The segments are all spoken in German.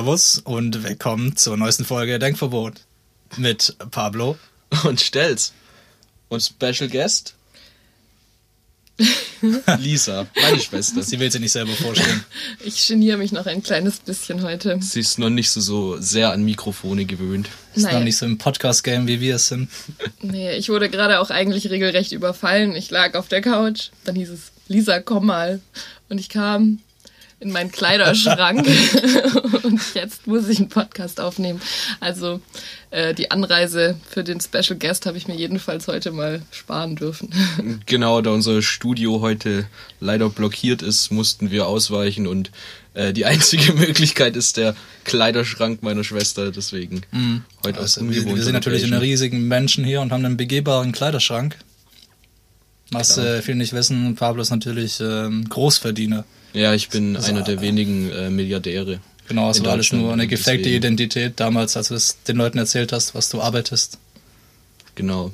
Servus und willkommen zur neuesten Folge Denkverbot mit Pablo. und stell's. Und Special Guest? Lisa, meine Schwester. Sie will sie nicht selber vorstellen. Ich geniere mich noch ein kleines bisschen heute. Sie ist noch nicht so, so sehr an Mikrofone gewöhnt. Ist noch Naja. nicht so im Podcast-Game, wie wir es sind. Nee, ich wurde gerade auch eigentlich regelrecht überfallen. Ich lag auf der Couch. Dann hieß es, Lisa, komm mal. Und ich kam in meinen Kleiderschrank und jetzt muss ich einen Podcast aufnehmen. Also äh, die Anreise für den Special Guest habe ich mir jedenfalls heute mal sparen dürfen. Genau, da unser Studio heute leider blockiert ist, mussten wir ausweichen und äh, die einzige Möglichkeit ist der Kleiderschrank meiner Schwester, deswegen heute aus Also, wir, wir ungewohnter sind natürlich in einer riesigen Menschen hier und haben einen begehbaren Kleiderschrank. Was äh, viele nicht wissen, Pablo ist natürlich ähm, Großverdiener. Ja, ich bin Also, einer der wenigen äh, Milliardäre. Genau, in du alles nur eine gefakte deswegen- Identität damals, als du es den Leuten erzählt hast, was du arbeitest. Genau.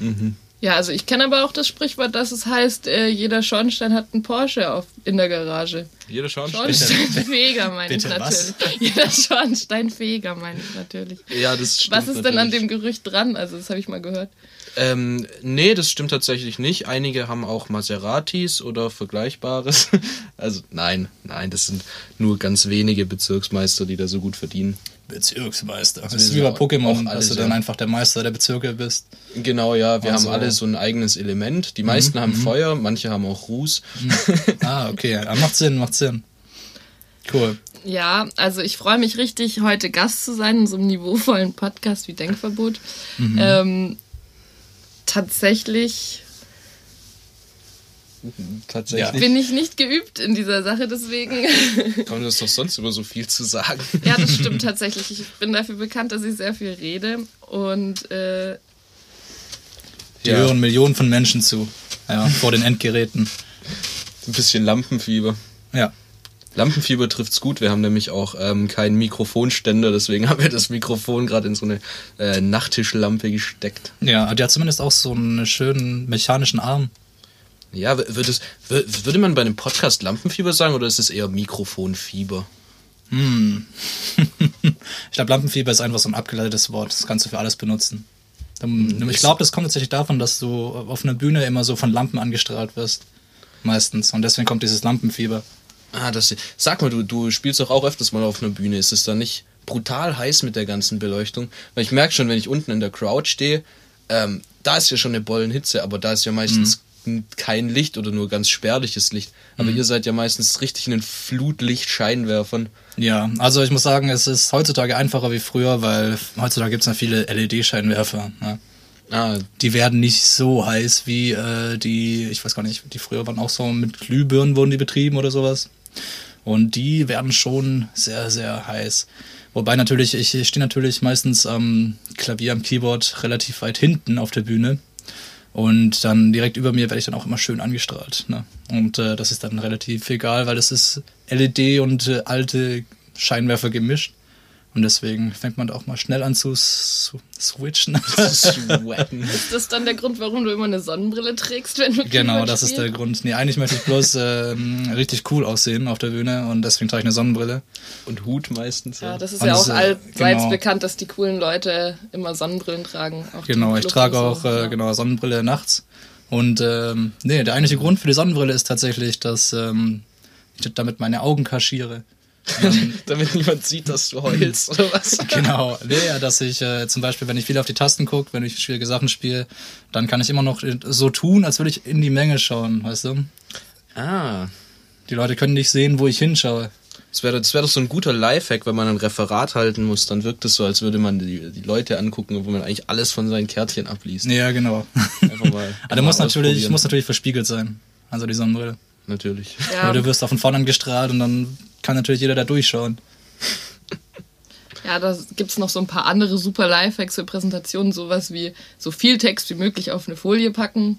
Mhm. Ja, also ich kenne aber auch das Sprichwort, dass es heißt, äh, jeder Schornstein hat einen Porsche auf, in der Garage. Jeder schaut. Schornsteinfeger meine ich Bitte, was? natürlich. Jeder Schornsteinfeger meine ich natürlich. Ja, das stimmt Was ist denn an natürlich. dem Gerücht dran? Also das habe ich mal gehört. Ähm, nee, das stimmt tatsächlich nicht. Einige haben auch Maseratis oder Vergleichbares. Also nein, nein, das sind nur ganz wenige Bezirksmeister, die da so gut verdienen. Bezirksmeister. Das wir ist wie bei Pokémon, dass du dann ja. einfach der Meister der Bezirke bist. Genau, ja, wir Also- haben alle so ein eigenes Element. Die meisten haben Feuer, manche haben auch Ruß. Ah, okay. Ja, macht Sinn, macht Sinn. Cool. Ja, also ich freue mich richtig, heute Gast zu sein in so einem niveauvollen Podcast wie Denkverbot. Ähm, tatsächlich Tatsächlich. bin ich nicht geübt in dieser Sache, deswegen. Kann das doch sonst über so viel zu sagen. ja, das stimmt tatsächlich. Ich bin dafür bekannt, dass ich sehr viel rede und äh, Die Ja. hören Millionen von Menschen zu. Ja, vor den Endgeräten. Ein bisschen Lampenfieber. Ja. Lampenfieber trifft's gut. Wir haben nämlich auch ähm, keinen Mikrofonständer, deswegen haben wir das Mikrofon gerade in so eine äh, Nachttischlampe gesteckt. Ja, die hat zumindest auch so einen schönen mechanischen Arm. Ja, w- würde, es, würde man bei einem Podcast Lampenfieber sagen oder ist es eher Mikrofonfieber? Ich glaube, Lampenfieber ist einfach so ein abgeleitetes Wort. Das kannst du für alles benutzen. Ähm, Ich glaube, das kommt tatsächlich davon, dass du auf einer Bühne immer so von Lampen angestrahlt wirst. Meistens. Und deswegen kommt dieses Lampenfieber. Ah, das. Sag mal, du, du spielst doch auch öfters mal auf einer Bühne. Ist es da nicht brutal heiß mit der ganzen Beleuchtung? Weil ich merke schon, wenn ich unten in der Crowd stehe, ähm, da ist ja schon eine Bollenhitze, aber da ist ja meistens n- kein Licht oder nur ganz spärliches Licht. Aber ihr seid ja meistens richtig in den Flutlichtscheinwerfern. Ja, also ich muss sagen, es ist heutzutage einfacher wie früher, weil heutzutage gibt es ja viele LED-Scheinwerfer. Ne? Ah, Die werden nicht so heiß wie äh, die, ich weiß gar nicht, die früher waren auch so mit Glühbirnen wurden die betrieben oder sowas. Und die werden schon sehr, sehr heiß. Wobei natürlich, ich stehe natürlich meistens am Klavier, am Keyboard relativ weit hinten auf der Bühne. Und dann direkt über mir werde ich dann auch immer schön angestrahlt. Ne? Und äh, das ist dann relativ egal, weil es ist LED und äh, alte Scheinwerfer gemischt. Und deswegen fängt man da auch mal schnell an zu s- switchen. sweaten. ist das dann der Grund, warum du immer eine Sonnenbrille trägst, wenn du Genau, das ist der spielst? Grund. Nee, eigentlich möchte ich bloß ähm, richtig cool aussehen auf der Bühne und deswegen trage ich eine Sonnenbrille. Und Hut meistens. Ja, das ist Und ja auch ist, allseits genau. bekannt, dass die coolen Leute immer Sonnenbrillen tragen. Genau, ich trage und auch so. äh, Ja. genau Sonnenbrille nachts. Und ähm, nee, der eigentliche Grund für die Sonnenbrille ist tatsächlich, dass ähm, ich damit meine Augen kaschiere. Damit niemand sieht, dass du heulst oder was? Genau, nee, ja, dass ich äh, zum Beispiel, wenn ich viel auf die Tasten gucke, wenn ich schwierige Sachen spiele, dann kann ich immer noch so tun, als würde ich in die Menge schauen, weißt du? Ah. Die Leute können nicht sehen, wo ich hinschaue. Das wäre das wär doch so ein guter Lifehack, wenn man ein Referat halten muss, dann wirkt es so, als würde man die, die Leute angucken, obwohl man eigentlich alles von seinen Kärtchen abliest. Ja, genau. Einfach mal. Aber der muss natürlich, muss natürlich verspiegelt sein. Also die Sonnenbrille. Natürlich. Ja. Weil du wirst auch von vorne angestrahlt und dann kann natürlich jeder da durchschauen. Ja, da gibt's noch so ein paar andere super Lifehacks für Präsentationen, sowas wie so viel Text wie möglich auf eine Folie packen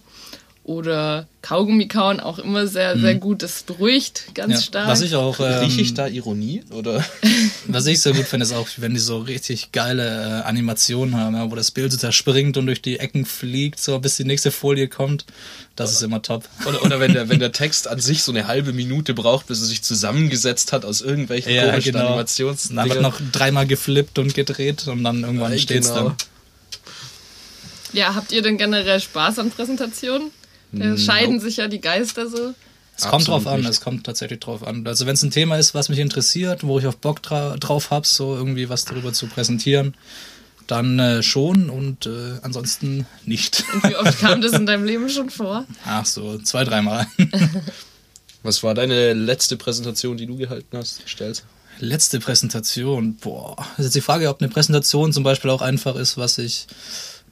oder Kaugummi kauen auch immer sehr, sehr gut. Das beruhigt ganz. Ja. stark. Was ich auch, ähm, Rieche ich da Ironie? Oder? was ich sehr gut finde, ist auch, wenn die so richtig geile äh, Animationen haben, ja, wo das Bild so zerspringt und durch die Ecken fliegt, so bis die nächste Folie kommt. Das ist immer top. Oder, oder wenn, der, wenn der Text an sich so eine halbe Minute braucht, bis er sich zusammengesetzt hat aus irgendwelchen komischen Animations. Dann wird noch dreimal geflippt und gedreht und dann irgendwann Ja, steht's genau. dann. ja, habt ihr denn generell Spaß an Präsentationen? Da scheiden sich ja die Geister so. Es kommt Absolut drauf an, nicht. es kommt tatsächlich drauf an. Also wenn es ein Thema ist, was mich interessiert, wo ich auf Bock dra drauf habe, so irgendwie was darüber zu präsentieren, dann äh, schon und äh, ansonsten nicht. Und wie oft kam das in deinem Leben schon vor? Ach so, zwei, dreimal. Was war deine letzte Präsentation, die du gehalten hast? Stellst? Letzte Präsentation, boah. Das ist jetzt die Frage, ob eine Präsentation zum Beispiel auch einfach ist, was ich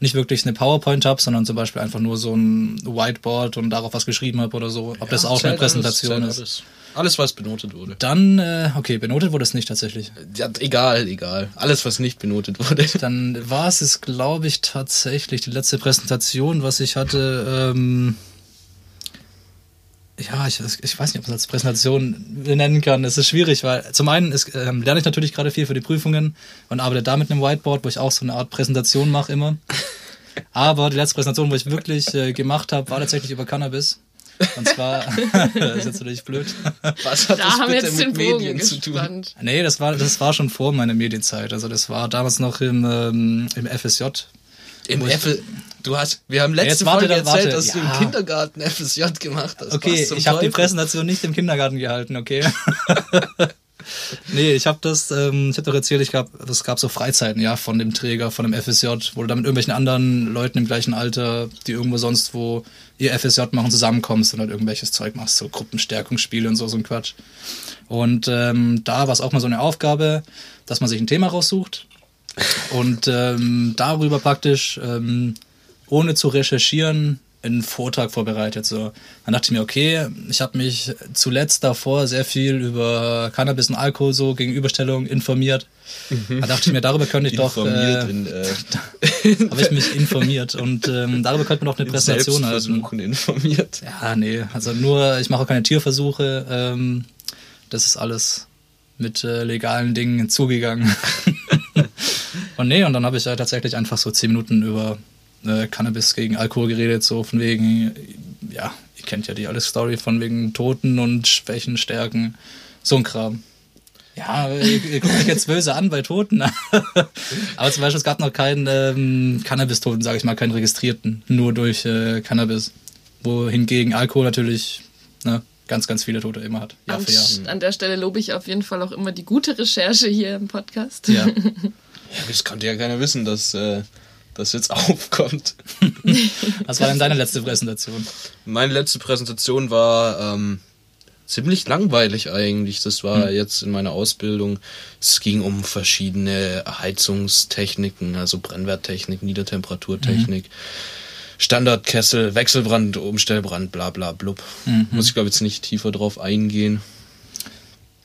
nicht wirklich eine PowerPoint habe, sondern zum Beispiel einfach nur so ein Whiteboard und darauf was geschrieben habe oder so. Ob das auch eine Präsentation alles, ist. Alles. was benotet wurde. Dann, äh, okay, benotet wurde es nicht tatsächlich. Ja, egal, egal. Alles, was nicht benotet wurde. Dann war es, es glaube ich, tatsächlich die letzte Präsentation, was ich hatte. Ähm, ja, ich, ich weiß nicht, ob man es als Präsentation nennen kann. Es ist schwierig, weil zum einen ist, ähm, lerne ich natürlich gerade viel für die Prüfungen und arbeite da mit einem Whiteboard, wo ich auch so eine Art Präsentation mache immer. Aber die letzte Präsentation, wo ich wirklich äh, gemacht habe, war tatsächlich über Cannabis. Und zwar, das ist jetzt natürlich blöd. Was hat Da das haben wir bitte mit Medien zu tun? Nee, das war, das war schon vor meiner Medienzeit. Also das war damals noch im, ähm, im FSJ. Im FL, du hast, wir haben letzte Jetzt warte, Folge erzählt, warte. dass du Ja. im Kindergarten FSJ gemacht hast. Okay, ich habe die? Präsentation nicht im Kindergarten gehalten, okay? nee, ich habe das, ähm, ich habe doch erzählt, ich gab, es gab so Freizeiten, ja, von dem Träger, von dem FSJ, wo du da mit irgendwelchen anderen Leuten im gleichen Alter, die irgendwo sonst, wo ihr FSJ machen, zusammenkommst und halt irgendwelches Zeug machst, so Gruppenstärkungsspiele und so, so ein Quatsch. Und ähm, da war es auch mal so eine Aufgabe, dass man sich ein Thema raussucht und ähm, darüber praktisch, ähm, ohne zu recherchieren, einen Vortrag vorbereitet. So. Dann dachte ich mir, okay, ich habe mich zuletzt davor sehr viel über Cannabis und Alkohol so Gegenüberstellung informiert. Da dachte ich mir, darüber könnte ich doch, informiert äh, in, äh, habe ich mich informiert und ähm, darüber könnte man doch eine in Präsentation halten. Informiert. Ja, nee, also nur, ich mache auch keine Tierversuche. Ähm, das ist alles mit äh, legalen Dingen zugegangen. und nee, und dann habe ich ja tatsächlich einfach so zehn Minuten über äh, Cannabis gegen Alkohol geredet, so von wegen, ja, ihr kennt ja die alles Story von wegen Toten und Schwächen, Stärken, so ein Kram. Ja, ihr, ihr guckt mich jetzt böse an bei Toten. Aber zum Beispiel, es gab noch keinen ähm, Cannabis-Toten, sage ich mal, keinen registrierten, nur durch äh, Cannabis. Wohingegen Alkohol natürlich ne, ganz, ganz viele Tote immer hat. Jahr An, für Jahr. an der Stelle lobe ich auf jeden Fall auch immer die gute Recherche hier im Podcast. Ja. Ja, das konnte ja keiner wissen, dass äh, das jetzt aufkommt. Was war denn deine letzte Präsentation? Meine letzte Präsentation war ähm, ziemlich langweilig eigentlich. Das war jetzt in meiner Ausbildung. Es ging um verschiedene Heizungstechniken, also Brennwerttechnik, Niedertemperaturtechnik. Standardkessel, Wechselbrand, Umstellbrand, bla bla blub. Muss ich glaube jetzt nicht tiefer drauf eingehen.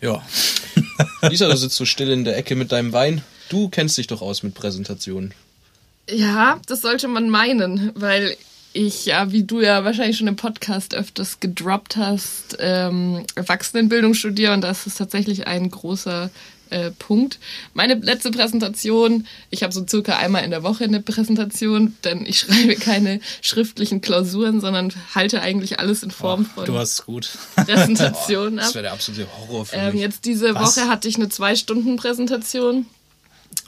Ja. Lisa, du sitzt so still in der Ecke mit deinem Wein. Du kennst dich doch aus mit Präsentationen. Ja, das sollte man meinen, weil ich ja, wie du ja wahrscheinlich schon im Podcast öfters gedroppt hast, ähm, Erwachsenenbildung studiere und das ist tatsächlich ein großer äh, Punkt. Meine letzte Präsentation, ich habe so circa einmal in der Woche eine Präsentation, denn ich schreibe keine schriftlichen Klausuren, sondern halte eigentlich alles in Form von Du hast gut. Präsentationen ab. Das wäre der absolute Horror für Ähm, mich. jetzt diese Was? Woche hatte ich eine Zwei-Stunden-Präsentation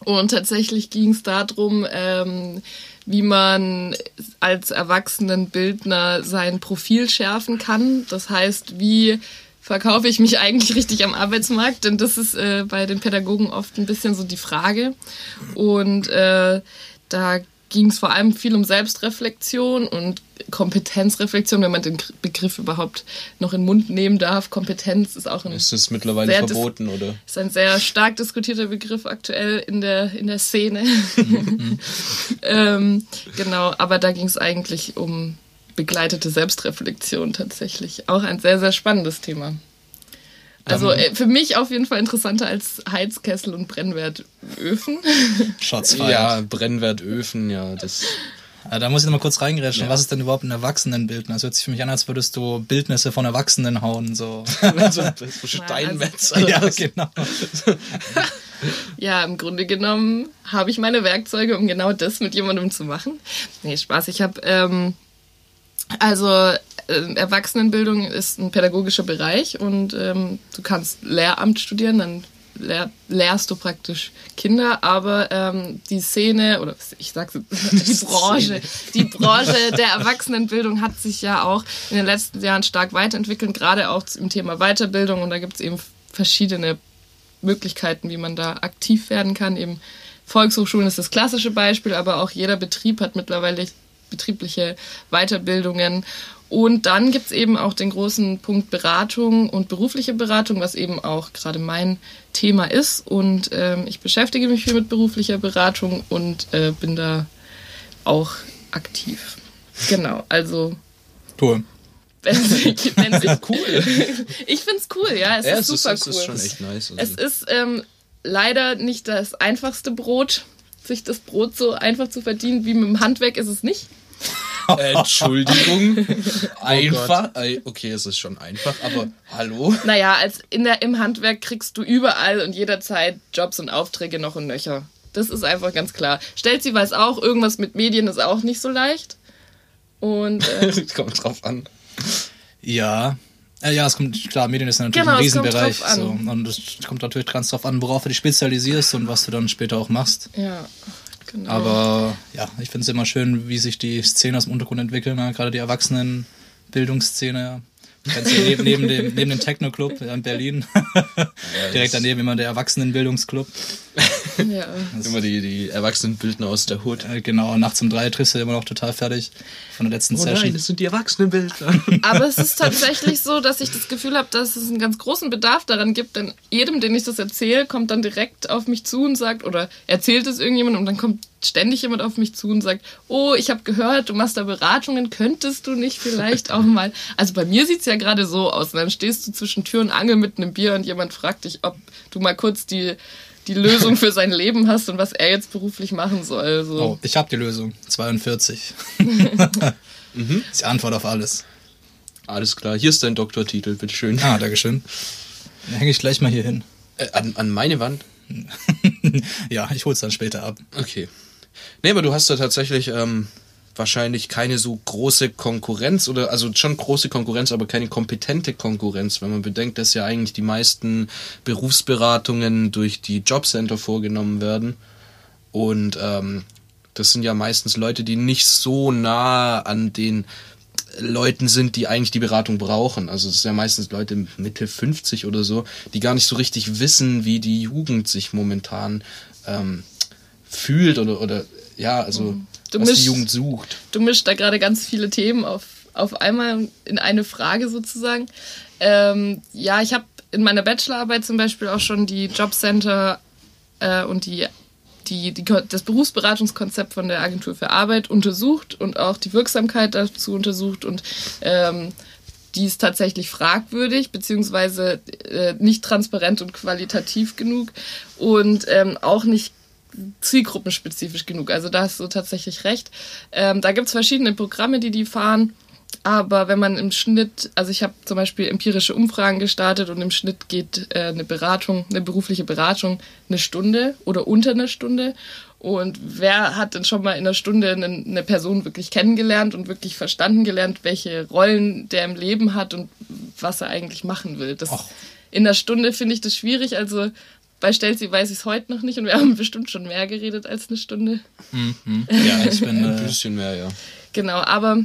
und tatsächlich ging es darum, ähm, wie man als Erwachsenenbildner sein Profil schärfen kann. Das heißt, wie verkaufe ich mich eigentlich richtig am Arbeitsmarkt? Denn das ist äh, bei den Pädagogen oft ein bisschen so die Frage. Und äh, da ging es vor allem viel um Selbstreflexion und Kompetenzreflexion, wenn man den Begriff überhaupt noch in den Mund nehmen darf. Kompetenz ist auch ein Ist es mittlerweile verboten, oder? ist ein sehr stark diskutierter Begriff aktuell in der, in der Szene. ähm, genau, aber da ging es eigentlich um begleitete Selbstreflexion tatsächlich. Auch ein sehr, sehr spannendes Thema. Also äh, für mich auf jeden Fall interessanter als Heizkessel und Brennwertöfen. Fired. Ja, Brennwertöfen, ja, das. Äh, Da muss ich noch mal kurz reingrätschen. Was ist denn überhaupt ein Erwachsenenbildnis? Das hört sich für mich an, als würdest du Bildnisse von Erwachsenen hauen. So. so ein Steinmetz. ja, genau. Ja, im Grunde genommen habe ich meine Werkzeuge, um genau das mit jemandem zu machen. Nee, Spaß. Ich habe, ähm, also äh, Erwachsenenbildung ist ein pädagogischer Bereich und ähm, du kannst Lehramt studieren, dann lehr, lehrst du praktisch Kinder, aber ähm, die Szene, oder ich sag's, die Branche, die Branche der Erwachsenenbildung hat sich ja auch in den letzten Jahren stark weiterentwickelt, gerade auch im Thema Weiterbildung und da gibt's eben verschiedene Möglichkeiten, wie man da aktiv werden kann. Eben Volkshochschulen ist das klassische Beispiel, aber auch jeder Betrieb hat mittlerweile betriebliche Weiterbildungen. Und dann gibt's eben auch den großen Punkt Beratung und berufliche Beratung, was eben auch gerade mein Thema ist. Und ähm, ich beschäftige mich viel mit beruflicher Beratung und äh, bin da auch aktiv. Genau, also Cool. wenn sich, wenn sich cool. ich find's cool, ja, es Ja, ist es ist, super es cool. ist schon echt nice. Also. Es ist ähm, leider nicht das einfachste Brot, sich das Brot so einfach zu verdienen wie mit dem Handwerk ist es nicht. Entschuldigung. einfach. Ey, Okay, es ist schon einfach, aber hallo? Naja, als in der, im Handwerk kriegst du überall und jederzeit Jobs und Aufträge noch und nöcher. Das ist einfach ganz klar. Stellt sie weiß auch, irgendwas mit Medien ist auch nicht so leicht. Und äh, Kommt drauf an. Ja. Äh, ja, es kommt, klar, Medien ist natürlich Genau, ein es kommt Riesenbereich. drauf an. So. Und es kommt natürlich ganz drauf an, worauf du dich spezialisierst und was du dann später auch machst. ja, genau. Aber ja, ich finde es immer schön, wie sich die Szenen aus dem Untergrund entwickeln, ne? gerade die Erwachsenenbildungsszene. Ja. Du kennst ja neben, neben dem, neben dem Techno-Club in Berlin, direkt daneben immer der Erwachsenenbildungsclub. Ja. Immer die, die Erwachsenenbildner aus der Hut. Äh, genau, nachts um drei triffst du immer noch total fertig von der letzten Session. sind die Erwachsenenbildner. Aber es ist tatsächlich so, dass ich das Gefühl habe, dass es einen ganz großen Bedarf daran gibt, denn jedem, den ich das erzähle, kommt dann direkt auf mich zu und sagt, oder erzählt es irgendjemand und dann kommt ständig jemand auf mich zu und sagt, oh, ich habe gehört, du machst da Beratungen, könntest du nicht vielleicht auch mal... Also bei mir sieht's ja gerade so aus, und dann stehst du zwischen Tür und Angel mit einem Bier und jemand fragt dich, ob du mal kurz die, die Lösung für sein Leben hast und was er jetzt beruflich machen soll. So. Oh, ich habe die Lösung. 42. Mhm. Das ist die Antwort auf alles. Alles klar, hier ist dein Doktortitel, bitteschön. Ah, Dankeschön. Dann hänge ich gleich mal hier hin. Äh, an, an meine Wand? ja, ich hol's dann später ab. Okay. Nee, aber du hast da tatsächlich ähm, wahrscheinlich keine so große Konkurrenz oder also schon große Konkurrenz, aber keine kompetente Konkurrenz, wenn man bedenkt, dass ja eigentlich die meisten Berufsberatungen durch die Jobcenter vorgenommen werden. Und ähm, das sind ja meistens Leute, die nicht so nah an den Leuten sind, die eigentlich die Beratung brauchen. Also es sind ja meistens Leute Mitte 50 oder so, die gar nicht so richtig wissen, wie die Jugend sich momentan ähm, fühlt oder, oder ja, also Du was die mischst- Jugend sucht. du mischst da gerade ganz viele Themen auf, auf einmal in eine Frage sozusagen. Ähm, ja, ich habe in meiner Bachelorarbeit zum Beispiel auch schon die Jobcenter äh, und die, die, die, das Berufsberatungskonzept von der Agentur für Arbeit untersucht und auch die Wirksamkeit dazu untersucht und ähm, die ist tatsächlich fragwürdig, beziehungsweise äh, nicht transparent und qualitativ genug und ähm, auch nicht zielgruppenspezifisch genug. Also da hast du tatsächlich recht. Ähm, da gibt's verschiedene Programme, die die fahren. Aber wenn man im Schnitt, also ich habe zum Beispiel empirische Umfragen gestartet und im Schnitt geht äh, eine Beratung, eine berufliche Beratung eine Stunde oder unter eine Stunde. Und wer hat denn schon mal in einer Stunde eine, eine Person wirklich kennengelernt und wirklich verstanden gelernt, welche Rollen der im Leben hat und was er eigentlich machen will? Das, Och. in einer Stunde finde ich das schwierig. Also bei Stelzi weiß ich es heute noch nicht und wir haben bestimmt schon mehr geredet als eine Stunde. Ja, ich bin. Ein Äh, bisschen mehr, ja. Genau, aber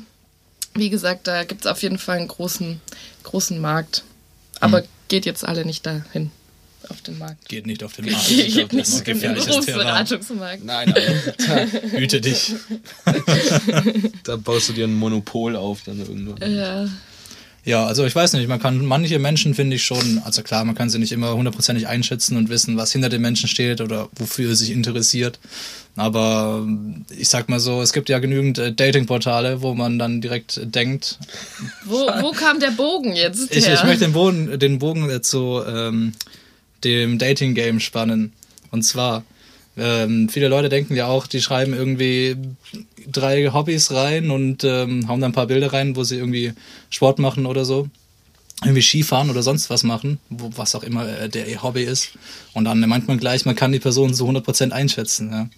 wie gesagt, da gibt es auf jeden Fall einen großen, großen Markt. Aber geht jetzt alle nicht dahin auf den Markt. geht nicht auf den Markt. Geht nicht das ist auf den. Berufsberatungsmarkt. Nein, aber Hüte dich. da baust du dir ein Monopol auf dann irgendwann. Ja, Ja, also ich weiß nicht, man kann manche Menschen finde ich schon, also klar, man kann sie nicht immer hundertprozentig einschätzen und wissen, was hinter den Menschen steht oder wofür er sich interessiert. Aber ich sag mal so, es gibt ja genügend äh, Datingportale, wo man dann direkt äh, denkt, wo, wo kam der Bogen jetzt ich, her? ich möchte den Bogen, den Bogen äh, zu ähm, dem Dating-Game spannen. Und zwar, ähm, viele Leute denken ja auch, die schreiben irgendwie drei Hobbys rein und ähm, hauen da ein paar Bilder rein, wo sie irgendwie Sport machen oder so. Irgendwie Skifahren oder sonst was machen, wo, was auch immer äh, der ihr Hobby ist. Und dann meint man gleich, man kann die Person zu 100% einschätzen. Ja.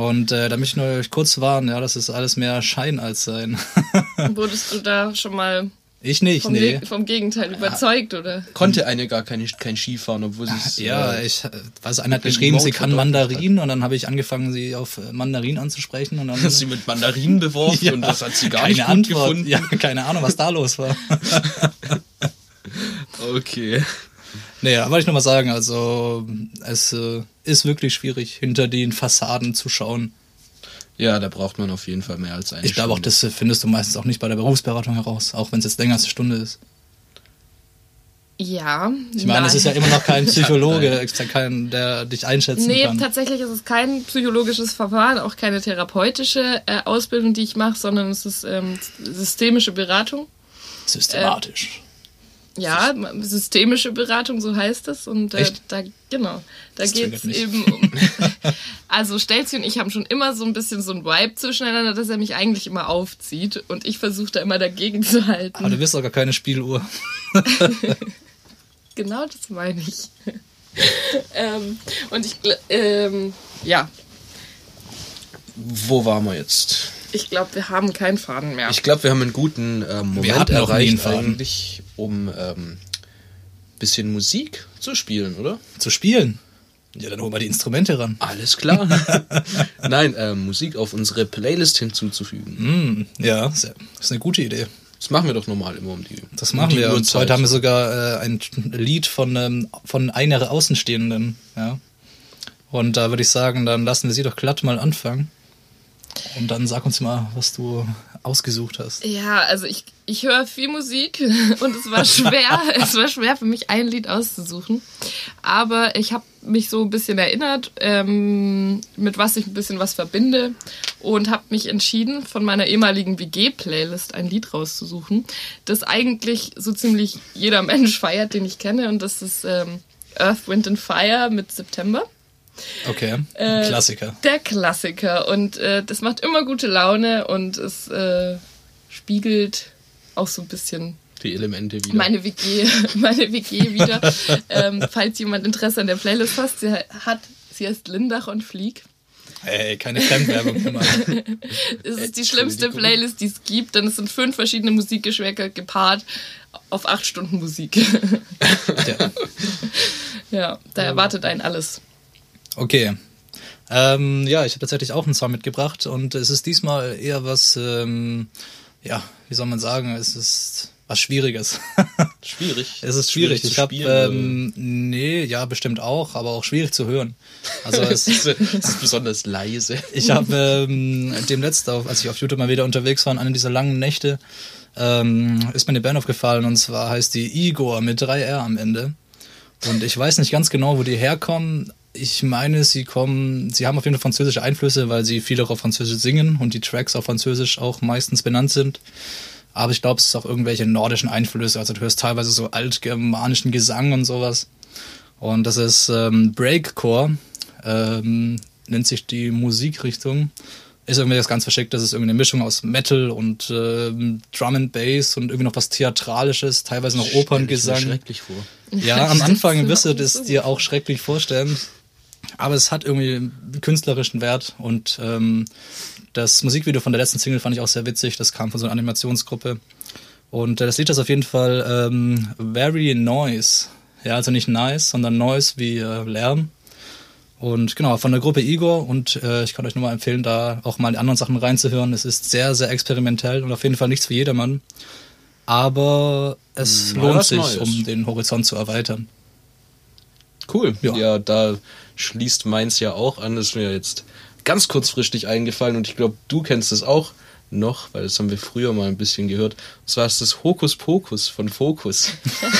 Und äh, da möchte ich nur euch kurz warnen, ja, das ist alles mehr Schein als Sein. Wurdest du da schon mal ich nicht, vom, nee. Ge- vom Gegenteil überzeugt, oder? Konnte eine gar keine, kein Skifahren, obwohl sie es. Ja, äh, ich, weiß, einer hat geschrieben, sie kann hat. Mandarin und dann habe ich angefangen, sie auf äh, Mandarin anzusprechen und dann hast sie mit Mandarinen beworfen Ja, und das hat sie gar keine nicht gut Antwort. gefunden. Ja, keine Ahnung, was da los war. Okay. Aber wollte ich nur mal sagen, also es äh, ist wirklich schwierig, hinter den Fassaden zu schauen. Ja, da braucht man auf jeden Fall mehr als eine Ich glaube auch, das äh, findest du meistens auch nicht bei der Berufsberatung heraus, auch wenn es jetzt länger als eine Stunde ist. Ja. Ich meine, es ist ja immer noch kein Psychologe, es ist kein, der dich einschätzen Nee, kann. tatsächlich ist es kein psychologisches Verfahren, auch keine therapeutische äh, Ausbildung, die ich mache, sondern es ist ähm, systemische Beratung. Systematisch. Ja, systemische Beratung, so heißt es. Und äh, da, genau, da geht es eben um. Also Stelzi und ich haben schon immer so ein bisschen so ein Vibe zwischeneinander, dass er mich eigentlich immer aufzieht und ich versuche da immer dagegen zu halten. aber du bist doch gar keine Spieluhr. Genau das meine ich. ähm, und ich, ähm, ja, Wo waren wir jetzt? Ich glaube, wir haben keinen Faden mehr. Ich glaube, wir haben einen guten ähm, Moment hatten noch nie einen erreicht Faden. eigentlich, um ähm, bisschen Musik zu spielen, oder? Zu spielen. Ja, dann hol mal die Instrumente ran. Alles klar. Nein, ähm, Musik auf unsere Playlist hinzuzufügen. Hm, ja, ist eine gute Idee. Das machen wir doch normal immer um die Das um machen die wir. Und heute haben wir sogar äh, ein Lied von, ähm, von einer Außenstehenden. Ja. Und da würde ich sagen, dann lassen wir sie doch glatt mal anfangen. Und dann sag uns mal, was du ausgesucht hast. Ja, also ich, ich höre viel Musik und es war schwer, es war schwer für mich ein Lied auszusuchen. Aber ich habe mich so ein bisschen erinnert, ähm, mit was ich ein bisschen was verbinde und habe mich entschieden, von meiner ehemaligen WG-Playlist ein Lied rauszusuchen, das eigentlich so ziemlich jeder Mensch feiert, den ich kenne. Und das ist ähm, Earth, Wind and Fire mit September. Okay, Äh, Klassiker. Der Klassiker. Und äh, das macht immer gute Laune und es äh, spiegelt auch so ein bisschen die Elemente wieder. meine WG, meine WG wieder. ähm, falls jemand Interesse an der Playlist hat, sie hat, sie heißt Lindach und Flieg. Ey, keine Fremdwerbung gemacht. Es ist die schlimmste. Playlist, die es gibt, denn es sind fünf verschiedene Musikgeschmäcker gepaart auf acht Stunden Musik. ja. ja, da erwartet einen alles. Okay. Ähm, ja, ich habe tatsächlich auch einen Song mitgebracht und es ist diesmal eher was, ähm, ja, wie soll man sagen, es ist was Schwieriges. Schwierig. es ist schwierig. zu ich habe, ähm, nee, ja, bestimmt auch, aber auch schwierig zu hören. Also es, es ist besonders leise. ich habe ähm, demnächst, auf, als ich auf YouTube mal wieder unterwegs war, an einer dieser langen Nächte, ähm, ist mir eine Band aufgefallen und zwar heißt die Igor mit 3R am Ende. Und ich weiß nicht ganz genau, wo die herkommen. Ich meine, sie kommen, sie haben auf jeden Fall französische Einflüsse, weil sie viel auch auf Französisch singen und die Tracks auf Französisch auch meistens benannt sind. Aber ich glaube, es ist auch irgendwelche nordischen Einflüsse. Also du hörst teilweise so altgermanischen Gesang und sowas. Und das ist ähm, Breakcore, ähm, nennt sich die Musikrichtung. Ist irgendwie das ganz verschickt. Das ist irgendwie eine Mischung aus Metal und ähm, Drum and Bass und irgendwie noch was Theatralisches, teilweise noch Stell ich mir Operngesang. schrecklich vor. Ja, am Anfang wirst du das dir auch schrecklich vorstellen. Aber es hat irgendwie künstlerischen Wert und ähm, das Musikvideo von der letzten Single fand ich auch sehr witzig. Das kam von so einer Animationsgruppe. Und äh, das Lied ist auf jeden Fall ähm, Very Noise. Ja, also nicht nice, sondern Noise wie äh, Lärm. Und genau, von der Gruppe Igor und äh, ich kann euch nur mal empfehlen, da auch mal die anderen Sachen reinzuhören. Es ist sehr, sehr experimentell und auf jeden Fall nichts für jedermann. Aber es Mal lohnt sich, Neues. um den Horizont zu erweitern. Cool. Ja. Ja. da schließt meins ja auch an. Das ist mir jetzt ganz kurzfristig eingefallen und ich glaube, du kennst es auch noch, weil das haben wir früher mal ein bisschen gehört. Und zwar ist das Hokus Pokus von Focus.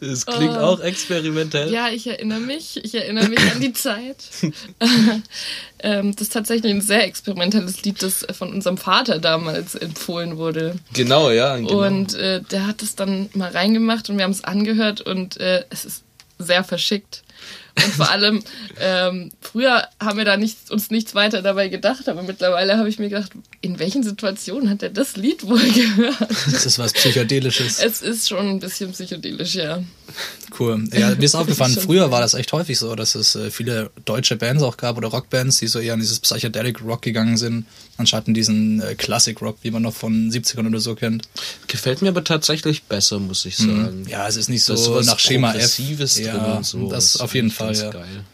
das klingt Oh. auch experimentell. Ja, ich erinnere mich. Ich erinnere mich an die Zeit. ähm, das ist tatsächlich ein sehr experimentelles Lied, das von unserem Vater damals empfohlen wurde. Genau, ja. Genau. Und äh, der hat es dann mal reingemacht und wir haben es angehört und äh, es ist sehr verschickt. Und vor allem, ähm, früher haben wir da nicht, uns nichts weiter dabei gedacht, aber mittlerweile habe ich mir gedacht, in welchen Situationen hat er das Lied wohl gehört? Das ist was Psychedelisches. Es ist schon ein bisschen psychedelisch, ja. Cool. Ja, mir ist aufgefallen, früher war das echt häufig so, dass es äh, viele deutsche Bands auch gab oder Rockbands, die so eher in dieses Psychedelic Rock gegangen sind, anstatt in diesen äh, Classic Rock, wie man noch von 70ern oder so kennt. Gefällt mir aber tatsächlich besser, muss ich sagen. Ja, es ist nicht so nach Schema F. Ja, drin und so. das ist auf jeden eigentlich Fall, ja. Geil.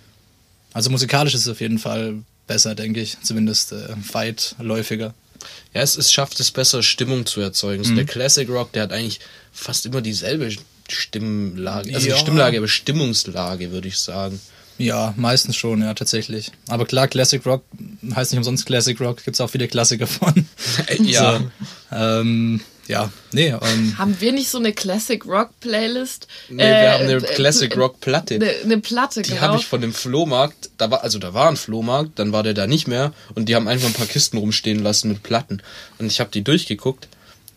Also musikalisch ist es auf jeden Fall besser, denke ich. Zumindest äh, weitläufiger. Ja, es, es schafft es besser, Stimmung zu erzeugen. Mhm. So der Classic Rock, der hat eigentlich fast immer dieselbe Stimmlage. Also Ja. nicht Stimmlage, aber Stimmungslage, würde ich sagen. Ja, meistens schon, ja, tatsächlich. Aber klar, Classic Rock heißt nicht umsonst Classic Rock, gibt's auch viele Klassiker von. Ja. So, ähm, ja, nee, ähm, Haben wir nicht so eine Classic Rock Playlist? Nee, wir haben eine äh, Classic äh, Rock Platte. Eine, eine Platte, Die genau. habe ich von dem Flohmarkt, da war, also da war ein Flohmarkt, dann war der da nicht mehr und die haben einfach ein paar Kisten rumstehen lassen mit Platten. Und ich habe die durchgeguckt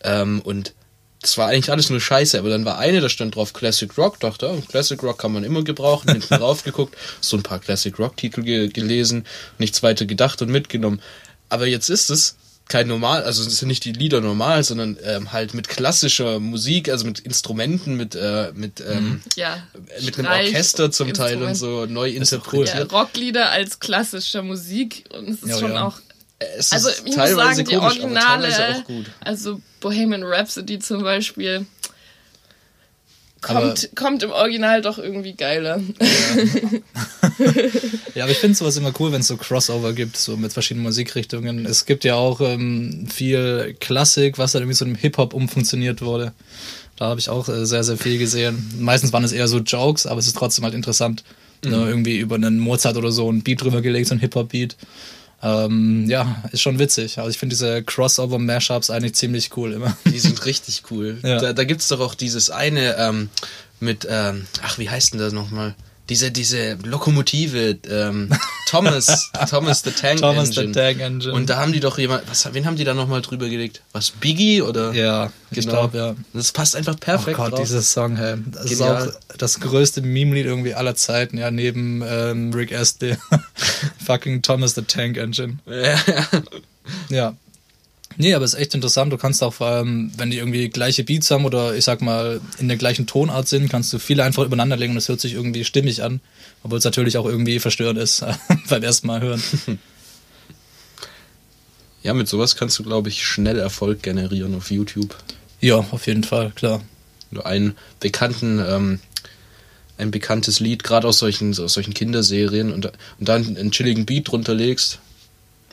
ähm, und das war eigentlich alles nur Scheiße, aber dann war eine, da stand drauf Classic Rock, dachte, oh, Classic Rock kann man immer gebrauchen, hinten drauf geguckt, so ein paar Classic Rock Titel ge gelesen, nichts weiter gedacht und mitgenommen. Aber jetzt ist es kein normal, also es sind nicht die Lieder normal, sondern ähm, halt mit klassischer Musik, also mit Instrumenten, mit äh, mit ähm, ja, mit einem Orchester zum Teil und so neu cool. Ja, interpretiert. Rocklieder als klassischer Musik und es ist Ja, schon ja. auch Es ist Also ich muss sagen, die komisch, Originale, teilweise auch gut. also Bohemian Rhapsody zum Beispiel, Aber- kommt, kommt im Original doch irgendwie geiler. Ja, aber ich finde sowas immer cool, wenn es so Crossover gibt, so mit verschiedenen Musikrichtungen. Es gibt ja auch ähm, viel Klassik, was dann irgendwie so im Hip-Hop umfunktioniert wurde. Da habe ich auch äh, sehr, sehr viel gesehen. Meistens waren es eher so Jokes, aber es ist trotzdem halt interessant. Ne, irgendwie über einen Mozart oder so ein Beat drüber gelegt, so ein Hip-Hop-Beat. Ähm, ja, ist schon witzig. Also ich finde diese Crossover-Mashups eigentlich ziemlich cool immer. Die sind richtig cool. Ja. Da, da gibt's doch auch dieses eine ähm, mit, ähm, ach, wie heißt denn das nochmal? Diese, diese Lokomotive, ähm, Thomas, Thomas the Tank Thomas the Engine. Tank Engine. Und da haben die doch jemand, was, wen haben die da nochmal drüber gelegt? Was, Biggie oder? Ja, ich glaube, ja. Das passt einfach Oh perfekt Gott, drauf. dieses Song, hey. Das Genial. ist auch das größte Meme-Lied irgendwie aller Zeiten, ja, neben ähm, Rick Astley. Fucking Thomas the Tank Engine. ja, Ja. Nee, aber es ist echt interessant. Du kannst auch, ähm, wenn die irgendwie gleiche Beats haben oder ich sag mal in der gleichen Tonart sind, kannst du viele einfach übereinander legen und es hört sich irgendwie stimmig an. Obwohl es natürlich auch irgendwie verstörend ist beim ersten Mal hören. ja, mit sowas kannst du, glaube ich, schnell Erfolg generieren auf YouTube. Ja, auf jeden Fall, klar. Nur einen bekannten, ähm, ein bekanntes Lied, gerade aus solchen, aus solchen Kinderserien und, und dann einen chilligen Beat drunter legst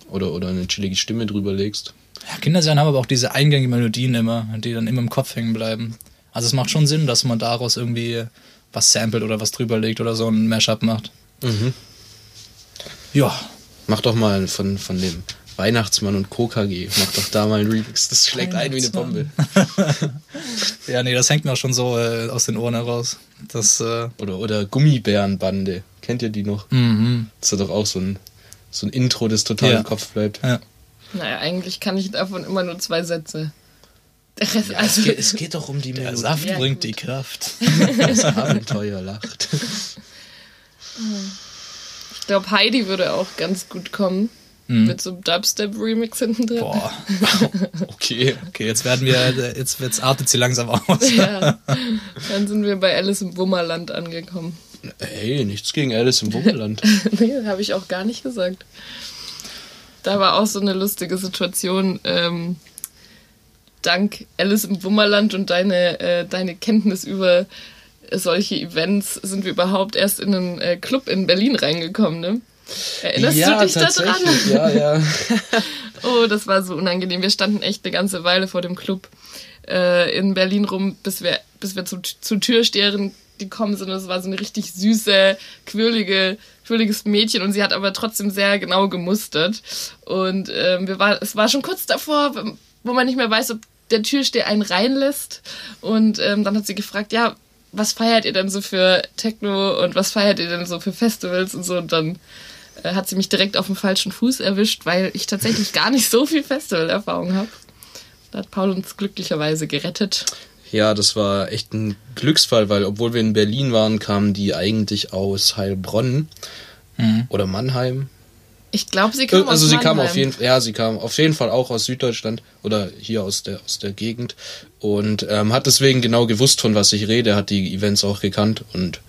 oder, oder eine chillige Stimme drüber legst. Ja, Kinderserien haben aber auch diese eingängigen Melodien immer, die dann immer im Kopf hängen bleiben. Also es macht schon Sinn, dass man daraus irgendwie was samplet oder was drüber legt oder so ein Mashup macht. Mhm. Ja, Mach doch mal von, von dem Weihnachtsmann und KKG, mach doch da mal ein Remix. Das schlägt ein wie eine Bombe. ja, nee, das hängt mir auch schon so äh, aus den Ohren heraus. Das, äh, Oder, oder Gummibärenbande. Kennt ihr die noch? mhm. Das ist doch auch so ein, so ein Intro, das total Ja. im Kopf bleibt. ja. Naja, eigentlich kann ich davon immer nur zwei Sätze. Der Rest, Ja, es, also, geht, es geht doch um die Der Melodie. Saft Ja, bringt gut. die Kraft. Das Abenteuer lacht. ich glaube, Heidi würde auch ganz gut kommen. Mit so einem Dubstep-Remix hinten drin. Boah. Okay. Okay, jetzt werden wir, jetzt, jetzt artet sie langsam aus. Ja. Dann sind wir bei Alice im Wummerland angekommen. Hey, nichts gegen Alice im Wunderland. nee, habe ich auch gar nicht gesagt. Da war auch so eine lustige Situation. Ähm, dank Alice im Wummerland und deine, äh, deine Kenntnis über solche Events sind wir überhaupt erst in einen äh, Club in Berlin reingekommen, ne? Erinnerst du dich da dran? Ja, ja. Oh, das war so unangenehm. Wir standen echt eine ganze Weile vor dem Club äh, in Berlin rum, bis wir, bis wir zu, zu Türstehern gekommen sind. Es war so eine richtig süße, quirlige, quirliges Mädchen und sie hat aber trotzdem sehr genau gemustert. Und ähm, wir war, es war schon kurz davor, wo man nicht mehr weiß, ob der Türsteher einen reinlässt. Und ähm, dann hat sie gefragt, ja, was feiert ihr denn so für Techno und was feiert ihr denn so für Festivals und so. Und dann äh, hat sie mich direkt auf dem falschen Fuß erwischt, weil ich tatsächlich gar nicht so viel Festivalerfahrung habe. Da hat Paul uns glücklicherweise gerettet. Ja, das war echt ein Glücksfall, weil obwohl wir in Berlin waren, kamen die eigentlich aus Heilbronn oder Mannheim. Ich glaube, sie kam also aus sie kam Mannheim. auf jeden ja, sie kam auf jeden Fall auch aus Süddeutschland oder hier aus der aus der Gegend und ähm, hat deswegen genau gewusst, von was ich rede, hat die Events auch gekannt und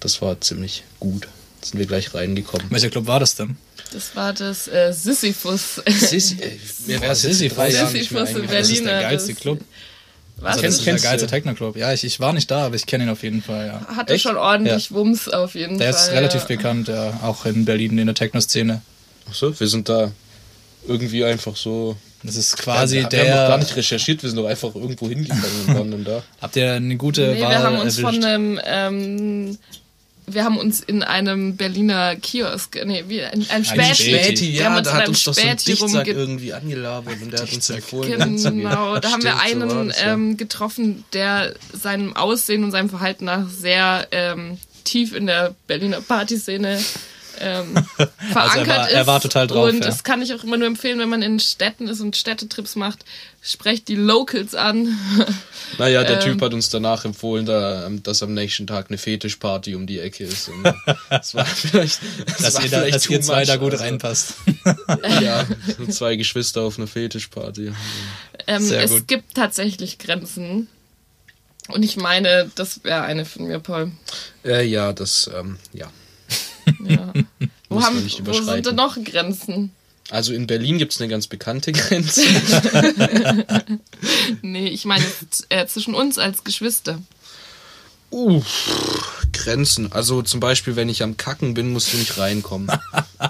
das war ziemlich gut. Sind wir gleich reingekommen. Welcher Club war das denn? Das war das äh, Sisyphus. Sissi, ey, mir jetzt Sisyphus. Sisyphus in eingefallen. Das ist der Berliner, geilste das- Club. Was? Also, das Kennst- ist der geilste Techno-Club. Ja, ich, ich war nicht da, aber ich kenne ihn auf jeden Fall, ja. hatte Echt? schon ordentlich Wumms auf jeden Der Fall. ist relativ ja. bekannt, ja, auch in Berlin in der Techno-Szene. Ach so, wir sind da irgendwie einfach so Das ist quasi wir, der. Wir haben noch gar nicht recherchiert, wir sind doch einfach irgendwo hingegangen und waren dann da. Habt ihr eine gute Nee, Wahl wir haben uns erwischt? von einem, ähm, wir haben uns in einem Berliner Kiosk, nee, wie, ein, ein Späti. Späti, Wir haben uns da in hat einem uns doch so ein Späti Dichtsack rumge- irgendwie angelabert und der hat uns empfohlen. Genau, da haben wir so einen ja. ähm, getroffen, der seinem Aussehen und seinem Verhalten nach sehr ähm, tief in der Berliner Partyszene ähm, verankert war- ist. er war total drauf, Und ja. das kann ich auch immer nur empfehlen, wenn man in Städten ist und Städtetrips macht, sprecht die Locals an. Naja, der Ähm. Typ hat uns danach empfohlen, da, ähm, dass am nächsten Tag eine Fetischparty um die Ecke ist. Und das war vielleicht, das dass war ihr, da, vielleicht dass ihr zwei much, da gut also. reinpasst. Ja, zwei Geschwister auf einer Fetischparty. Ähm, Sehr es gut. gibt tatsächlich Grenzen. Und ich meine, das wäre eine von mir, Paul. Äh, ja, das, ähm, ja. Ja. Wo, haben, nicht wo sind denn noch Grenzen? Also in Berlin gibt's eine ganz bekannte Grenze. Nee, ich meine äh, zwischen uns als Geschwister. Uh, Grenzen. Also zum Beispiel, wenn ich am Kacken bin, musst du nicht reinkommen.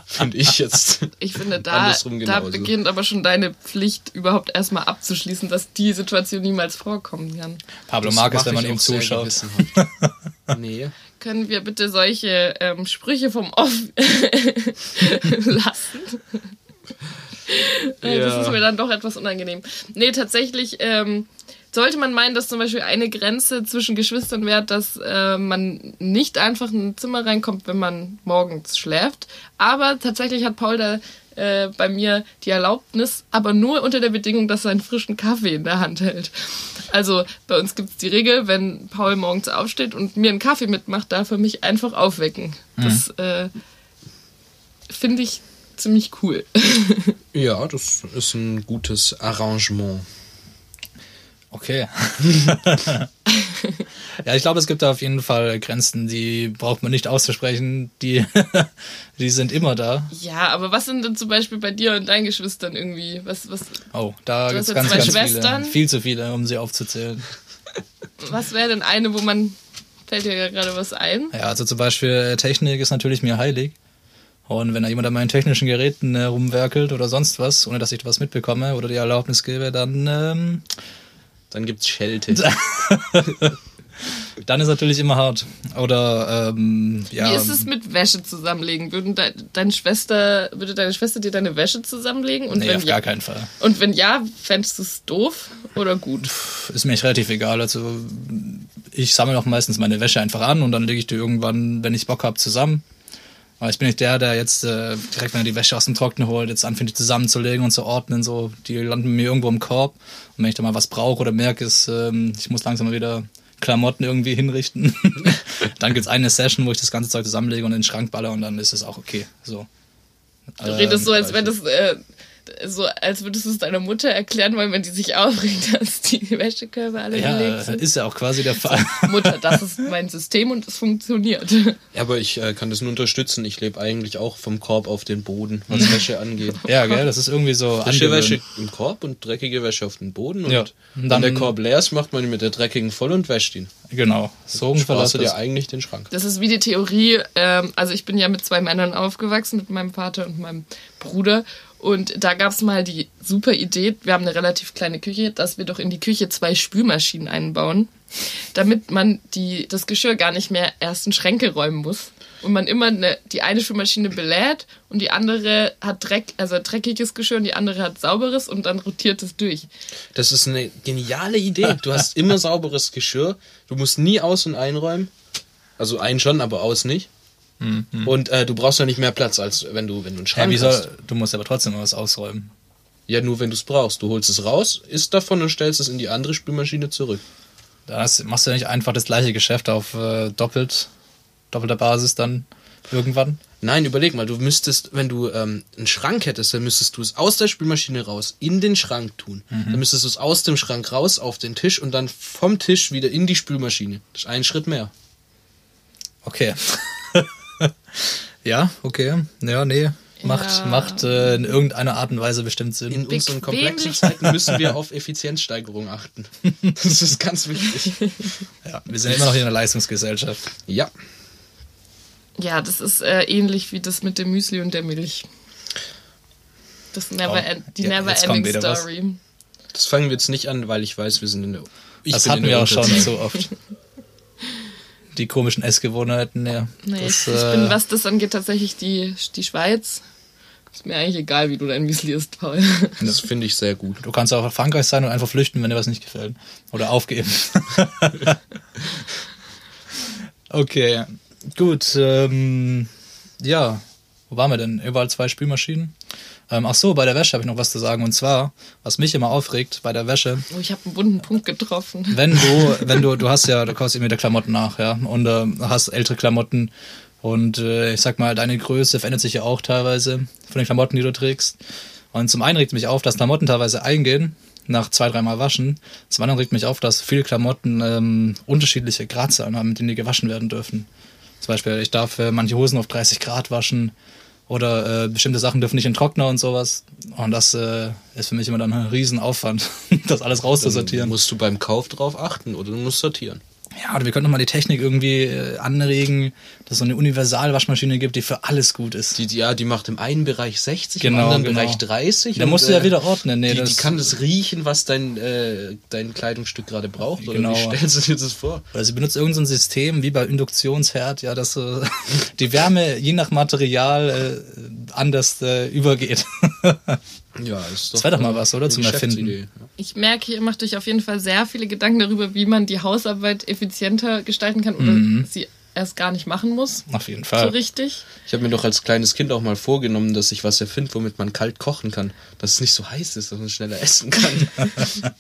Finde ich jetzt. Ich finde, da, Andersrum da beginnt aber schon deine Pflicht, überhaupt erstmal abzuschließen, dass die Situation niemals vorkommen kann. Pablo Das mag es, wenn man ihm zuschaut. Nee. Können wir bitte solche ähm, Sprüche vom Off lassen? Äh, Das Ja. ist mir dann doch etwas unangenehm. Nee, tatsächlich ähm, sollte man meinen, dass zum Beispiel eine Grenze zwischen Geschwistern wäre, dass äh, man nicht einfach in ein Zimmer reinkommt, wenn man morgens schläft. Aber tatsächlich hat Paul da äh, bei mir die Erlaubnis, aber nur unter der Bedingung, dass er einen frischen Kaffee in der Hand hält. Also bei uns gibt es die Regel, wenn Paul morgens aufsteht und mir einen Kaffee mitmacht, darf er mich einfach aufwecken. Das äh, finde ich ziemlich cool. Ja, das ist ein gutes Arrangement. Okay. ja, ich glaube, es gibt da auf jeden Fall Grenzen, die braucht man nicht auszusprechen. Die, die sind immer da. Ja, aber was sind denn zum Beispiel bei dir und deinen Geschwistern irgendwie? Was, was, Oh, da gibt es ganz, ganz Schwestern? viele. Viel zu viele, um sie aufzuzählen. was wäre denn eine, wo man. Fällt dir ja gerade was ein? Ja, also zum Beispiel äh, Technik ist natürlich mir heilig. Und wenn da jemand an meinen technischen Geräten äh, rumwerkelt oder sonst was, ohne dass ich was mitbekomme oder die Erlaubnis gebe, dann, ähm, Dann gibt's Schelte. dann ist natürlich immer hart. Oder ähm, ja, Wie ist es mit Wäsche zusammenlegen? Würden de deine Schwester, würde deine Schwester dir deine Wäsche zusammenlegen? Und nee, wenn auf ja, gar keinen Fall. Und wenn ja, fändest du es doof oder gut? Ist mir echt relativ egal. Also ich sammle auch meistens meine Wäsche einfach an und dann lege ich die irgendwann, wenn ich Bock habe, zusammen. Aber ich bin nicht der, der jetzt äh, direkt, wenn er die Wäsche aus dem Trockner holt, jetzt anfängt, die zusammenzulegen und zu ordnen. So, die landen mir irgendwo im Korb. Und wenn ich da mal was brauche oder merke, ist, ähm, ich muss langsam mal wieder Klamotten irgendwie hinrichten, dann gibt's eine Session, wo ich das ganze Zeug zusammenlege und in den Schrank baller und dann ist es auch okay. So. Du redest so, als wäre das äh, so, als würdest du es deiner Mutter erklären wollen, wenn die sich aufregt, dass die Wäschekörbe alle Ja, gelegt sind. ist ja auch quasi der Fall. Mutter, das ist mein System und es funktioniert. Ja, aber ich äh, kann das nur unterstützen. Ich lebe eigentlich auch vom Korb auf den Boden, was Wäsche angeht. ja, gell, das ist irgendwie so Frische angewöhnt. Wäsche im Korb und dreckige Wäsche auf den Boden. Und Ja. Und wenn dann- der Korb leer ist, macht man ihn mit der dreckigen voll und wäscht ihn. Genau, so das. dir eigentlich den Schrank. Das ist wie die Theorie, ähm, also ich bin ja mit zwei Männern aufgewachsen, mit meinem Vater und meinem Bruder. Und da gab es mal die super Idee, wir haben eine relativ kleine Küche, dass wir doch in die Küche zwei Spülmaschinen einbauen, damit man die, das Geschirr gar nicht mehr erst in Schränke räumen muss. Und man immer eine, die eine Spülmaschine belädt und die andere hat Dreck, also dreckiges Geschirr und die andere hat sauberes und dann rotiert es durch. Das ist eine geniale Idee. Du hast immer sauberes Geschirr. Du musst nie aus- und einräumen. Also ein schon, aber aus nicht. Und äh, du brauchst ja nicht mehr Platz, als wenn du, wenn du einen Ja, Schrank wie hast. du musst aber trotzdem was ausräumen. Ja, nur wenn du es brauchst. Du holst es raus, isst davon und stellst es in die andere Spülmaschine zurück. Da machst du ja nicht einfach das gleiche Geschäft auf äh, doppelt, doppelter Basis dann irgendwann. Nein, überleg mal, du müsstest, wenn du ähm, einen Schrank hättest, dann müsstest du es aus der Spülmaschine raus in den Schrank tun. Dann müsstest du es aus dem Schrank raus auf den Tisch und dann vom Tisch wieder in die Spülmaschine. Das ist ein Schritt mehr. Okay. ja, okay. Ja, nee. Macht, Ja. macht äh, in irgendeiner Art und Weise bestimmt Sinn. In unseren komplexen. Zeiten müssen wir auf Effizienzsteigerung achten. Das ist ganz wichtig. Ja, wir sind immer noch in einer Leistungsgesellschaft. Ja. Ja, das ist äh, ähnlich wie das mit dem Müsli und der Milch. Das never Oh, end, die ja, never ending was. Story. Das fangen wir jetzt nicht an, weil ich weiß, wir sind in der. Ich das hatten in der wir auch schon so oft. Die komischen Essgewohnheiten, ja. Nee, das, ich äh, bin, was das angeht, tatsächlich die, die Schweiz. Ist mir eigentlich egal, wie du dein Müsli isst, Paul. Das finde ich sehr gut. Du kannst auch in Frankreich sein und einfach flüchten, wenn dir was nicht gefällt. Oder aufgeben. okay, gut. Ähm, ja, wo waren wir denn? Überall zwei Spülmaschinen. Ähm, ach so, bei der Wäsche habe ich noch was zu sagen. Und zwar, was mich immer aufregt bei der Wäsche, Oh, ich habe einen bunten Punkt getroffen. wenn du, wenn du, du hast ja, du kaufst immer wieder Klamotten nach, ja, und äh, hast ältere Klamotten und äh, ich sag mal, deine Größe verändert sich ja auch teilweise von den Klamotten, die du trägst. Und zum einen regt mich auf, dass Klamotten teilweise eingehen, nach zwei, dreimal waschen. Zum anderen regt mich auf, dass viele Klamotten ähm, unterschiedliche Gradzahlen haben, mit denen die gewaschen werden dürfen. Zum Beispiel, ich darf äh, manche Hosen auf 30 Grad waschen oder äh, bestimmte Sachen dürfen nicht in Trockner und sowas. Und das äh, ist für mich immer dann ein Riesenaufwand, das alles rauszusortieren. Dann musst du beim Kauf drauf achten oder du musst sortieren. Ja, oder wir könnten noch mal die Technik irgendwie äh, anregen, dass es so eine Universalwaschmaschine gibt, die für alles gut ist. Die, die, ja, die macht im einen Bereich 60, Genau, im anderen genau. Bereich 30. Da musst du ja wieder ordnen. Nee, die, die das, kann das riechen, was dein, äh, dein Kleidungsstück gerade braucht. Oder Genau. wie stellst du dir das vor? Oder sie benutzt irgendein so System wie bei Induktionsherd, ja, dass äh, die Wärme je nach Material äh, anders äh, übergeht. Ja, ist doch, Das wäre doch mal was, oder, zum Erfinden. Ich merke, ihr macht euch auf jeden Fall sehr viele Gedanken darüber, wie man die Hausarbeit effizienter gestalten kann oder sie erst gar nicht machen muss. Auf jeden So Fall. richtig. Ich habe mir doch als kleines Kind auch mal vorgenommen, dass ich was erfinde, womit man kalt kochen kann. Dass es nicht so heiß ist, dass man schneller essen kann.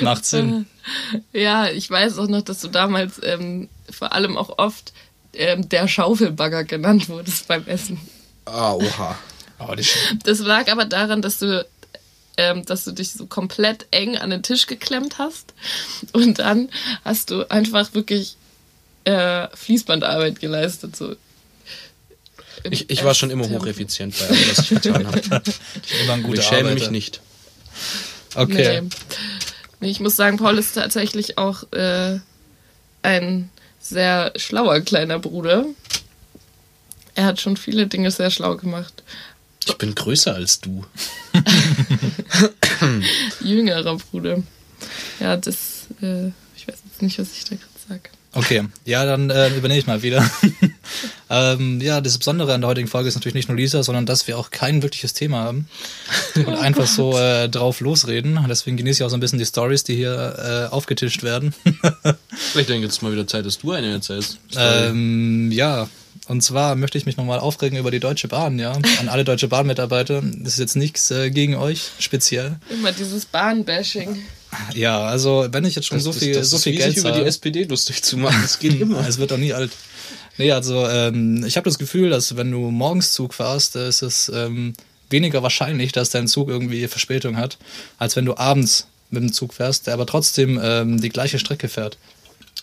Macht Sinn. Ja, ich weiß auch noch, dass du damals ähm, vor allem auch oft ähm, der Schaufelbagger genannt wurdest beim Essen. ah, oha. Aber die, Das lag aber daran, dass du, ähm, dass du dich so komplett eng an den Tisch geklemmt hast und dann hast du einfach wirklich äh, Fließbandarbeit geleistet. So. Ich, ich war schon immer hocheffizient bei allem, was ich getan habe. immer ein guter ich schäme Arbeiter. mich nicht. Okay. Nee. Nee, ich muss sagen, Paul ist tatsächlich auch äh, ein sehr schlauer kleiner Bruder. Er hat schon viele Dinge sehr schlau gemacht. Ich bin größer als du. Jüngerer Bruder. Ja, das, äh, ich weiß jetzt nicht, was ich da gerade sage. Okay, ja, dann äh, übernehme ich mal wieder. ähm, ja, das Besondere an der heutigen Folge ist natürlich nicht nur Lisa, sondern dass wir auch kein wirkliches Thema haben und einfach so äh, drauf losreden. Deswegen genieße ich auch so ein bisschen die Stories, die hier äh, aufgetischt werden. Vielleicht denke jetzt mal wieder Zeit, dass du eine erzählst. ähm, ja, und zwar möchte ich mich nochmal aufregen über die Deutsche Bahn, ja. An alle Deutsche Bahn-Mitarbeiter. Das ist jetzt nichts äh, gegen euch speziell. Immer dieses Bahnbashing. Ja, also wenn ich jetzt schon das, so das- viel, das so ist viel Geld sich über die SPD lustig zu machen. Das geht immer. Es wird doch nie alt. Nee, also ähm, ich habe das Gefühl, dass wenn du morgens Zug fährst, äh, ist es ähm, weniger wahrscheinlich, dass dein Zug irgendwie Verspätung hat, als wenn du abends mit dem Zug fährst, der aber trotzdem ähm, die gleiche Strecke fährt.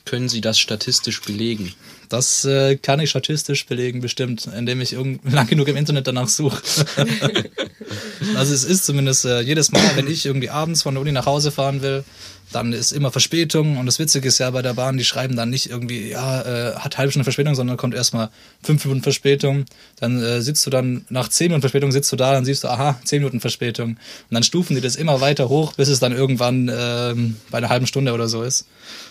Können Sie das statistisch belegen? Das äh, kann ich statistisch belegen, bestimmt, indem ich irgend lang genug im Internet danach suche. also es ist zumindest äh, jedes Mal, wenn ich irgendwie abends von der Uni nach Hause fahren will, dann ist immer Verspätung. Und das Witzige ist ja bei der Bahn, die schreiben dann nicht irgendwie, ja, äh, hat halbe Stunde Verspätung, sondern kommt erstmal fünf Minuten Verspätung. Dann äh, sitzt du dann, nach zehn Minuten Verspätung sitzt du da, dann siehst du, aha, zehn Minuten Verspätung. Und dann stufen die das immer weiter hoch, bis es dann irgendwann ähm, bei einer halben Stunde oder so ist.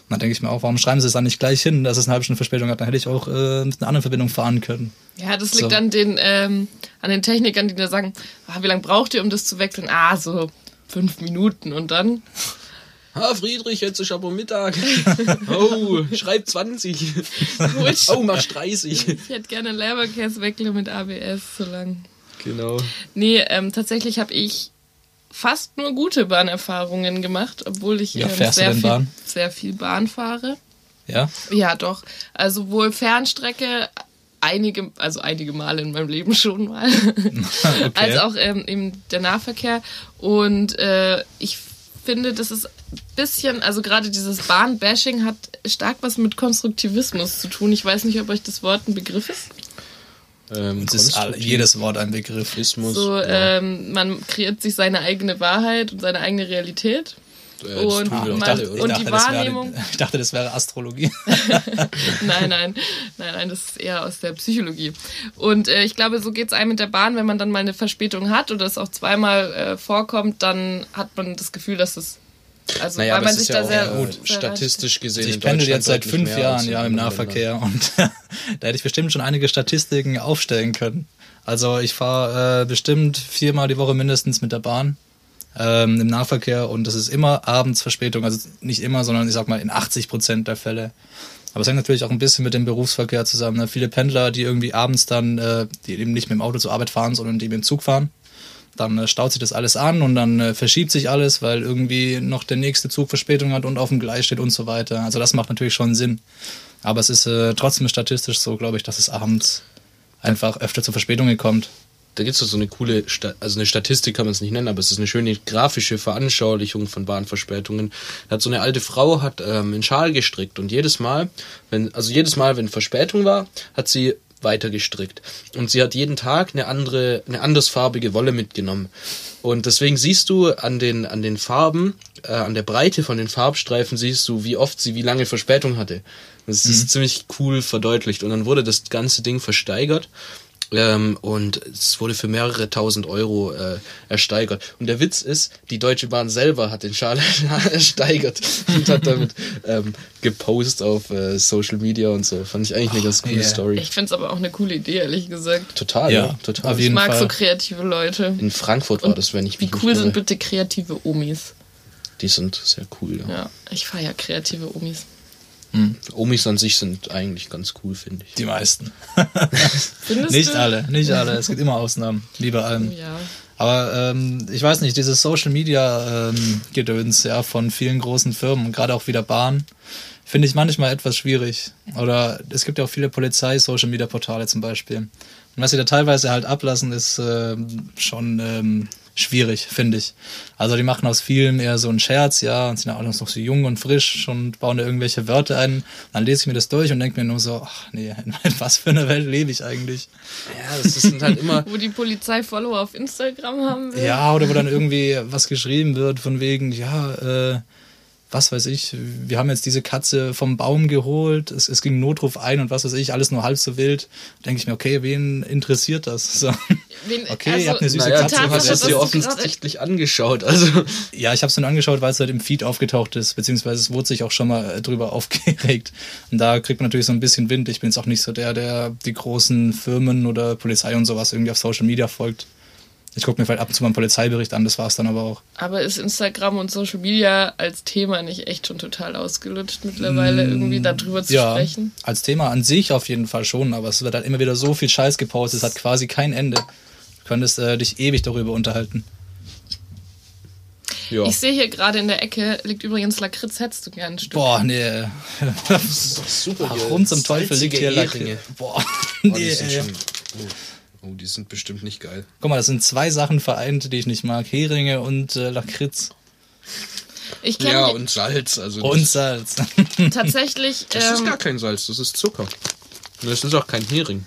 Und dann denke ich mir auch, warum schreiben sie es dann nicht gleich hin, dass es eine halbe Stunde Verspätung hat? Dann hätte ich auch äh, mit einer anderen Verbindung fahren können. Ja, das liegt So. an den ähm, an den Technikern, die da sagen, ah, wie lange braucht ihr, um das zu wechseln? Ah, so fünf Minuten und dann. Ah, Friedrich, jetzt ist aber Mittag. Oh, schreib 20. Gut. Oh, mach 30. Ich hätte gerne einen Leberkäse weckle mit ABS so lang. Genau. Nee, ähm, tatsächlich habe ich fast nur gute Bahnerfahrungen gemacht, obwohl ich Ja, ähm, sehr, viel, Bahn? sehr viel Bahn fahre. Ja? Ja, doch. Also wohl Fernstrecke einige, also einige Male in meinem Leben schon mal. Okay. Als auch ähm, eben der Nahverkehr. Und äh, ich finde, das ist ein bisschen, also gerade dieses Bahnbashing hat stark was mit Konstruktivismus zu tun. Ich weiß nicht, ob euch das Wort ein Begriff ist. Ähm, Es ist all, jedes Wort ein Begriff. So, ja. ähm, man kreiert sich seine eigene Wahrheit und seine eigene Realität. Äh, und doch man- oder? und ich, die dachte, das Wahrnehmung- wäre, ich dachte, das wäre Astrologie. Nein, nein, nein, nein, das ist eher aus der Psychologie. Und äh, ich glaube, so geht es einem mit der Bahn, wenn man dann mal eine Verspätung hat oder es auch zweimal äh, vorkommt, dann hat man das Gefühl, dass es. Also, Naja, weil aber man sich ist ja da auch sehr. gut, sehr statistisch gesehen. Also ich in pendel jetzt seit fünf Jahren ja im Nahverkehr und da hätte ich bestimmt schon einige Statistiken aufstellen können. Also ich fahre äh, bestimmt viermal die Woche mindestens mit der Bahn ähm, im Nahverkehr und das ist immer abends Verspätung. Also nicht immer, sondern ich sag mal in 80 Prozent der Fälle. Aber es hängt natürlich auch ein bisschen mit dem Berufsverkehr zusammen. Ne? Viele Pendler, die irgendwie abends dann, äh, die eben nicht mit dem Auto zur Arbeit fahren, sondern die mit dem Zug fahren. Dann äh, staut sich das alles an und dann äh, verschiebt sich alles, weil irgendwie noch der nächste Zug Verspätung hat und auf dem Gleis steht und so weiter. Also das macht natürlich schon Sinn. Aber es ist äh, trotzdem statistisch so, glaube ich, dass es abends einfach öfter zu Verspätungen kommt. Da gibt es so eine coole, Sta also eine Statistik kann man es nicht nennen, aber es ist eine schöne grafische Veranschaulichung von Bahnverspätungen. Da hat so eine alte Frau hat ähm, einen Schal gestrickt und jedes Mal, wenn, also jedes Mal, wenn Verspätung war, hat sie weiter gestrickt. Und sie hat jeden Tag eine andere, eine andersfarbige Wolle mitgenommen. Und deswegen siehst du an den, an den Farben, äh, an der Breite von den Farbstreifen siehst du, wie oft sie wie lange Verspätung hatte. Das ist ziemlich cool verdeutlicht. Und dann wurde das ganze Ding versteigert. Ähm, und es wurde für mehrere tausend Euro äh, ersteigert. Und der Witz ist, die Deutsche Bahn selber hat den Schal ersteigert und hat damit ähm, gepostet auf äh, Social Media und so. Fand ich eigentlich eine ganz coole yeah. Story. Ich finde es aber auch eine coole Idee, ehrlich gesagt. Total, ja, total. auf Ich mag Fall. so kreative Leute. In Frankfurt war das, wenn ich Wie mich cool nicht sind bitte kreative Omis? Die sind sehr cool, ja. Ja, ich feiere kreative Omis. Omis an sich sind eigentlich ganz cool, finde ich. Die meisten. Nicht du? alle, nicht alle. Es gibt immer Ausnahmen, wie bei allem. Ja. Aber ähm, ich weiß nicht, dieses Social Media ähm, Gedöns ja von vielen großen Firmen, gerade auch wieder Bahn, finde ich manchmal etwas schwierig. Oder es gibt ja auch viele Polizei-Social Media Portale zum Beispiel. Und was sie da teilweise halt ablassen, ist ähm, schon ähm, schwierig, finde ich. Also die machen aus vielem eher so einen Scherz, ja, und sind ja auch noch so jung und frisch und bauen da irgendwelche Wörter ein. Dann lese ich mir das durch und denke mir nur so, ach nee, in was für einer Welt lebe ich eigentlich? Ja, das sind halt immer. Wo die Polizei Follower auf Instagram haben will. Ja, oder wo dann irgendwie was geschrieben wird von wegen, ja, äh, was weiß ich, wir haben jetzt diese Katze vom Baum geholt, es, es ging Notruf ein und was weiß ich, alles nur halb so wild. Denke ich mir, okay, wen interessiert das? So. Wen, Okay, ihr habt eine süße Naja, Katze du hast es dir offensichtlich angeschaut. Also, Ja, ich habe es dann angeschaut, weil es halt im Feed aufgetaucht ist, beziehungsweise es wurde sich auch schon mal äh, drüber aufgeregt. Und da kriegt man natürlich so ein bisschen Wind. Ich bin jetzt auch nicht so der, der die großen Firmen oder Polizei und sowas irgendwie auf Social Media folgt. Ich gucke mir vielleicht ab und zu mal einen Polizeibericht an, das war's dann aber auch. Aber ist Instagram und Social Media als Thema nicht echt schon total ausgelutscht mittlerweile, irgendwie darüber zu Mm, ja, sprechen? als Thema an sich auf jeden Fall schon, aber es wird halt immer wieder so viel Scheiß gepostet, es hat quasi kein Ende. Du könntest äh, dich ewig darüber unterhalten. ja. Ich sehe hier gerade in der Ecke liegt übrigens Lakritz. Hättest du gern ein Stück? Boah, nee. super. Warum zum Teufel liegt hier. Lakritz? Boah, Oh, nee. oh. Oh, die sind bestimmt nicht geil. Guck mal, das sind zwei Sachen vereint, die ich nicht mag. Heringe und äh, Lakritz. Ich kenne Ja, und Salz. Also Und das, Salz. tatsächlich, das ist ähm, gar kein Salz, das ist Zucker. Und das ist auch kein Hering.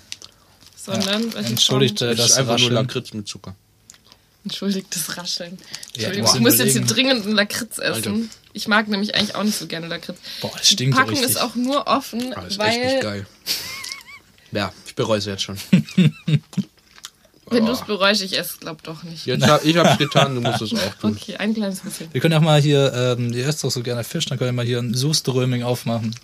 sondern welche Entschuldigt, äh, Das das ist einfach nur Rascheln. Lakritz mit Zucker. Entschuldigtes Rascheln. Ja, Entschuldigung, boah. ich muss jetzt hier dringend einen Lakritz essen. Alter. Ich mag nämlich eigentlich auch nicht so gerne Lakritz. Boah, das Die stinkt ja Packung richtig. ist auch nur offen, Ah, das ist echt nicht weil geil. Ja, ich bereue es jetzt schon. wenn du es bereust, ich esse, glaub doch nicht. Jetzt hab, ich hab's getan, du musst es auch tun. Okay, ein kleines bisschen. Wir können auch mal hier, ähm, ihr esst doch so gerne Fisch, dann können wir mal hier ein Soßströming aufmachen.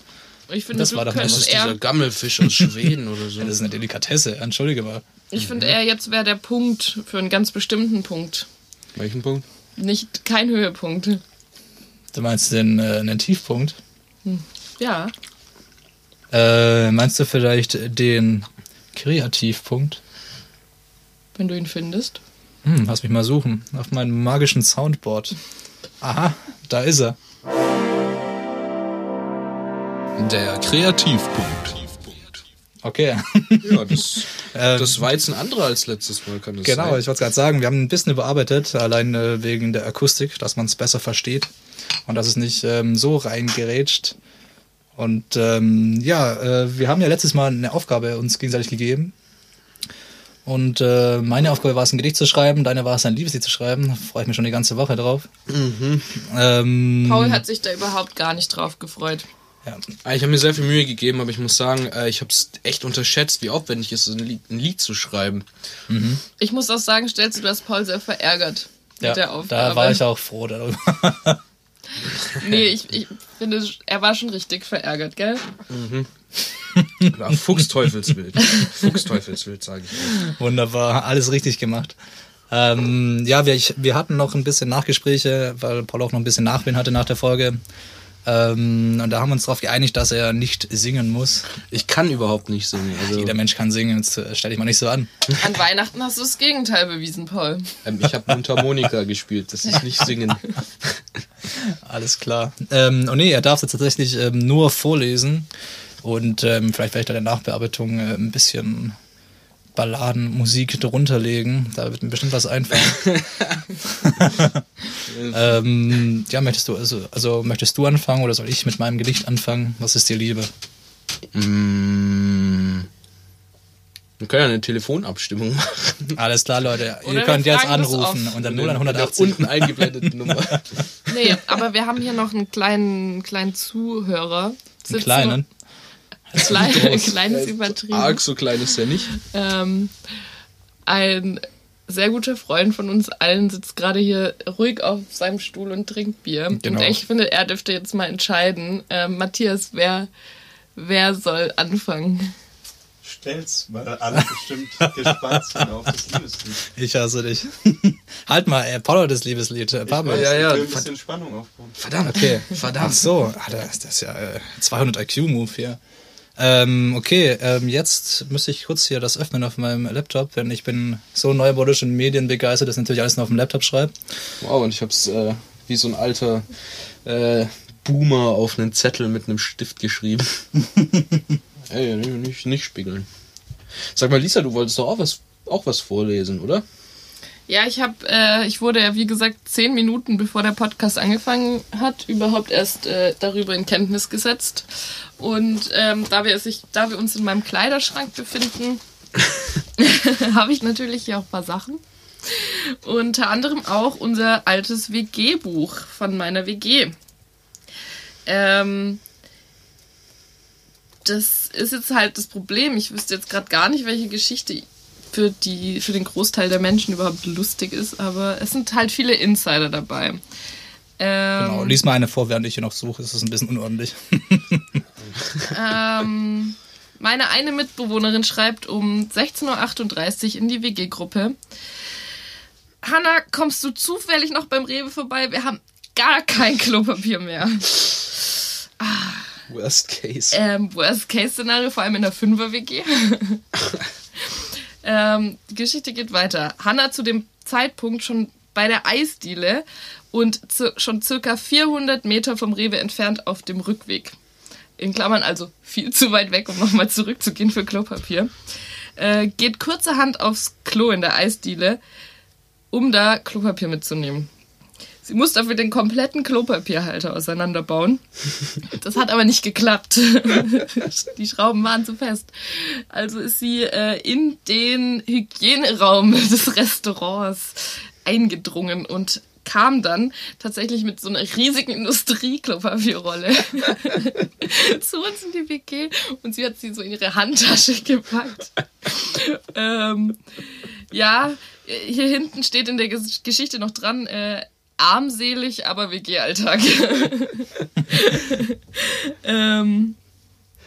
Ich finde, Das du war doch mal- Das ist dieser eher, Gammelfisch aus Schweden oder so. Ja, das ist eine Delikatesse, entschuldige mal. ich finde eher, jetzt wäre der Punkt für einen ganz bestimmten Punkt. Welchen Punkt? Nicht kein Höhepunkt. Du meinst den, äh, einen Tiefpunkt? Ja. Äh, meinst du vielleicht den Kreativpunkt? Wenn du ihn findest. Hm, lass mich mal suchen. Auf meinem magischen Soundboard. Aha, da ist er. Der Kreativpunkt. Okay. Ja, das, das war jetzt ein anderer als letztes Mal, kann das Genau, sein? ich wollte gerade sagen, wir haben ein bisschen überarbeitet, allein äh, wegen der Akustik, dass man es besser versteht und dass es nicht ähm, so reingerätscht. Und ähm, ja, äh, wir haben ja letztes Mal eine Aufgabe uns gegenseitig gegeben. Und äh, meine Aufgabe war es, ein Gedicht zu schreiben, deine war es, ein Liebeslied zu schreiben. Da freue ich mich schon die ganze Woche drauf. Ähm, Paul hat sich da überhaupt gar nicht drauf gefreut. ja, Ah, Ich habe mir sehr viel Mühe gegeben, aber ich muss sagen, äh, ich habe es echt unterschätzt, wie aufwendig es ist, ein Lied, ein Lied zu schreiben. Ich muss auch sagen, stellst du das Paul sehr verärgert ja, mit der Aufgabe. da war ich auch froh darüber. Nee, ich, ich finde, er war schon richtig verärgert, gell? Ja, Fuchsteufelswild. Fuchsteufelswild, sage ich. Auch. Wunderbar, alles richtig gemacht. Ähm, ja, wir, ich, wir hatten noch ein bisschen Nachgespräche, weil Paul auch noch ein bisschen Nachwind hatte nach der Folge. Ähm, und da haben wir uns darauf geeinigt, dass er nicht singen muss. Ich kann überhaupt nicht singen. Also, Jeder Mensch kann singen, jetzt äh, stell dich mal nicht so an. An Weihnachten hast du das Gegenteil bewiesen, Paul. ähm, ich habe Mundharmonika gespielt, das ist nicht singen. Alles klar. Ähm, und nee, er darf jetzt tatsächlich ähm, nur vorlesen und ähm, vielleicht werde ich da in der Nachbearbeitung äh, ein bisschen Balladenmusik drunter legen. Da wird mir bestimmt was einfallen. ähm, ja, möchtest du also, also möchtest du anfangen oder soll ich mit meinem Gedicht anfangen? Was ist dir lieber? Mm, wir können ja eine Telefonabstimmung machen. Alles klar, Leute. Oder Ihr könnt jetzt anrufen Mit der 0180. unten eingeblendeten Nummer. Nee, aber wir haben hier noch einen kleinen, kleinen Zuhörer. Einen kleinen. Klein, kleines übertrieben. Arg so klein ist er nicht. Ähm, ein sehr guter Freund von uns allen sitzt gerade hier ruhig auf seinem Stuhl und trinkt Bier. Genau. Und ich finde, er dürfte jetzt mal entscheiden. Ähm, Matthias, wer, wer soll anfangen? Stell's, weil alle bestimmt gespannt sind auf das Liebeslied. Ich hasse dich. halt mal, äh, hat das Liebeslied. Äh, Pablo. Ja, ja, Ich will ein bisschen Spannung aufbauen. Verdammt. Okay. Ach Verdammt. so, ah, das, das ist ja äh, 200 IQ-Move hier. Ähm, okay, ähm, jetzt müsste ich kurz hier das öffnen auf meinem Laptop, denn ich bin so neumodisch und medienbegeistert, dass ich natürlich alles nur auf dem Laptop schreibe. Wow, und ich hab's äh, wie so ein alter äh, Boomer auf einen Zettel mit einem Stift geschrieben. Ey, nicht, nicht spiegeln. Sag mal, Lisa, du wolltest doch auch was, auch was vorlesen, oder? Ja, ich habe, äh, ich wurde ja wie gesagt zehn Minuten bevor der Podcast angefangen hat, überhaupt erst äh, darüber in Kenntnis gesetzt. Und ähm, da wir sich, da wir uns in meinem Kleiderschrank befinden, habe ich natürlich hier auch ein paar Sachen. Unter anderem auch unser altes WG-Buch von meiner WG. Ähm, das ist jetzt halt das Problem. Ich wüsste jetzt gerade gar nicht, welche Geschichte für, die, für den Großteil der Menschen überhaupt lustig ist, aber es sind halt viele Insider dabei. Ähm, Genau, lies mal eine vor, während ich hier noch suche. Es ist ein bisschen unordentlich. Ähm, meine eine Mitbewohnerin schreibt um 16.38 Uhr in die WG-Gruppe. Hanna, kommst du zufällig noch beim Rewe vorbei? Wir haben gar kein Klopapier mehr. Worst case. Ähm, Worst-Case-Szenario, vor allem in der Fünfer-WG. ähm, die Geschichte geht weiter. Hanna zu dem Zeitpunkt schon bei der Eisdiele und schon circa 400 Meter vom Rewe entfernt auf dem Rückweg. In Klammern also viel zu weit weg, um nochmal zurückzugehen für Klopapier. Äh, geht kurzerhand aufs Klo in der Eisdiele, um da Klopapier mitzunehmen. Sie muss dafür den kompletten Klopapierhalter auseinanderbauen. Das hat aber nicht geklappt. Die Schrauben waren zu fest. Also ist sie äh, in den Hygieneraum des Restaurants eingedrungen und kam dann tatsächlich mit so einer riesigen Industrieklopapierrolle zu uns in die WG und sie hat sie so in ihre Handtasche gepackt. ähm, ja, hier hinten steht in der Ges- Geschichte noch dran, äh, armselig, aber WG-Alltag. ähm,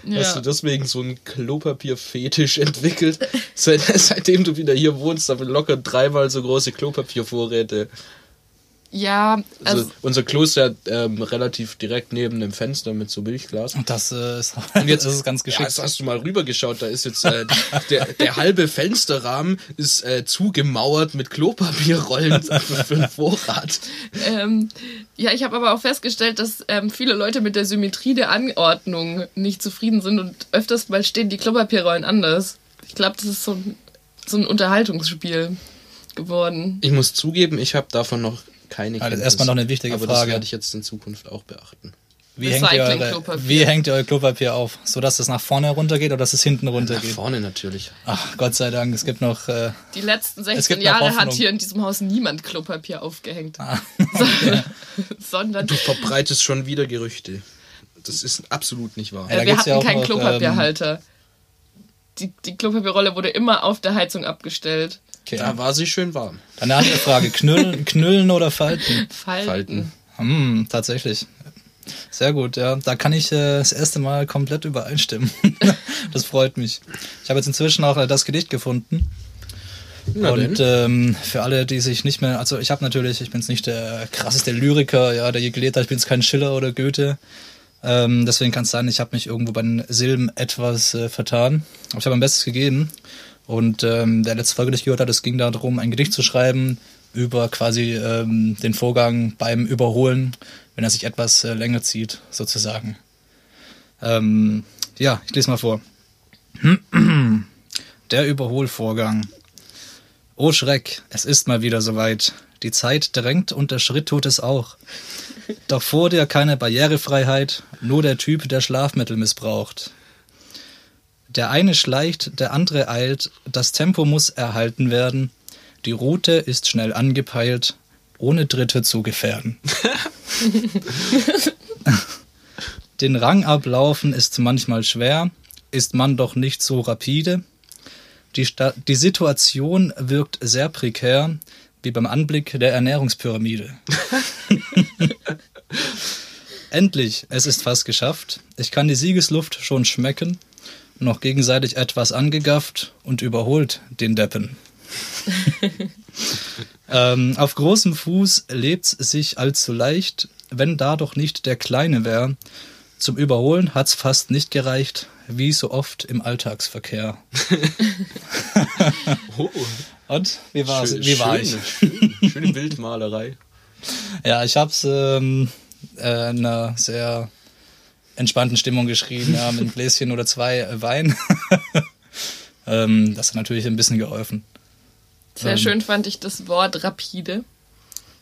Hast du ja. deswegen so einen Klopapier-Fetisch entwickelt? Seit, seitdem du wieder hier wohnst, haben wir locker dreimal so große Klopapiervorräte. Ja, Also, also, unser Klo ist ja ähm, relativ direkt neben dem Fenster mit so Milchglas. Und das äh, ist, Und jetzt ist ganz Ja, geschickt. jetzt hast du mal rübergeschaut, da ist jetzt äh, der, der halbe Fensterrahmen ist äh, zugemauert mit Klopapierrollen für den Vorrat. ähm, ja, ich habe aber auch festgestellt, dass ähm, viele Leute mit der Symmetrie der Anordnung nicht zufrieden sind und öfters mal stehen die Klopapierrollen anders. Ich glaube, das ist so ein, so ein Unterhaltungsspiel geworden. Ich muss zugeben, ich habe davon noch keine das ist Kenntnis. erstmal noch eine wichtige aber das Frage. werde ich jetzt in Zukunft auch beachten. Wie hängt, ihr eure, wie hängt ihr euer Klopapier auf? So dass es nach vorne runtergeht oder dass es hinten Nach runtergeht? vorne natürlich. Ach, Gott sei Dank, es gibt noch. Äh, Die letzten Es 16 gibt noch Jahre hat hier in diesem Haus niemand Klopapier aufgehängt. Ah, Sondern Du verbreitest schon wieder Gerüchte. Das ist absolut nicht wahr. Ja, wir ja hatten auch keinen noch, Klopapierhalter. die, die Klopapierrolle wurde immer auf der Heizung abgestellt. Okay. Da war sie schön warm. Dann eine andere Frage: Knüllen, Knüllen oder Falten? Falten. Falten. Hm, tatsächlich. Sehr gut, ja. Da kann ich äh, das erste Mal komplett übereinstimmen. das freut mich. Ich habe jetzt inzwischen auch äh, das Gedicht gefunden. Na und ähm, für alle, die sich nicht mehr, also ich habe natürlich, ich bin jetzt nicht der krasseste Lyriker, ja, der je gelebt hat, ich bin jetzt kein Schiller oder Goethe. Ähm, deswegen kann es sein, ich habe mich irgendwo bei den Silben etwas äh, vertan. Aber ich habe mein Bestes gegeben. Und ähm, der letzte Folge, die ich gehört habe, es ging darum, ein Gedicht zu schreiben über quasi ähm, den Vorgang beim Überholen, wenn er sich etwas äh, länger zieht, sozusagen. Ähm, ja, ich lese mal vor. Der Überholvorgang. O Schreck, es ist mal wieder soweit. Die Zeit drängt und der Schritt tut es auch. Doch vor dir keine Barrierefreiheit, nur der Typ, der Schlafmittel missbraucht. Der eine schleicht, der andere eilt, das Tempo muss erhalten werden, die Route ist schnell angepeilt, ohne Dritte zu gefährden. Den Rang ablaufen ist manchmal schwer, ist man doch nicht so rapide. Die, Sta die Situation wirkt sehr prekär, wie beim Anblick der Ernährungspyramide. Endlich, es ist fast geschafft. Ich kann die Siegesluft schon schmecken, noch gegenseitig etwas angegafft und überholt den Deppen. ähm, auf großem Fuß lebt's sich allzu leicht, wenn da doch nicht der Kleine wär. Zum Überholen hat's fast nicht gereicht, wie so oft im Alltagsverkehr. Oh, Und wie war's? schön, wie war schön, ich? Schön, schöne Bildmalerei. Ja, ich hab's ähm, äh, in einer sehr entspannten Stimmung geschrieben, ja, mit einem Gläschen oder zwei äh, Wein. ähm, das hat natürlich ein bisschen geholfen. Sehr Ähm. schön fand ich das Wort rapide.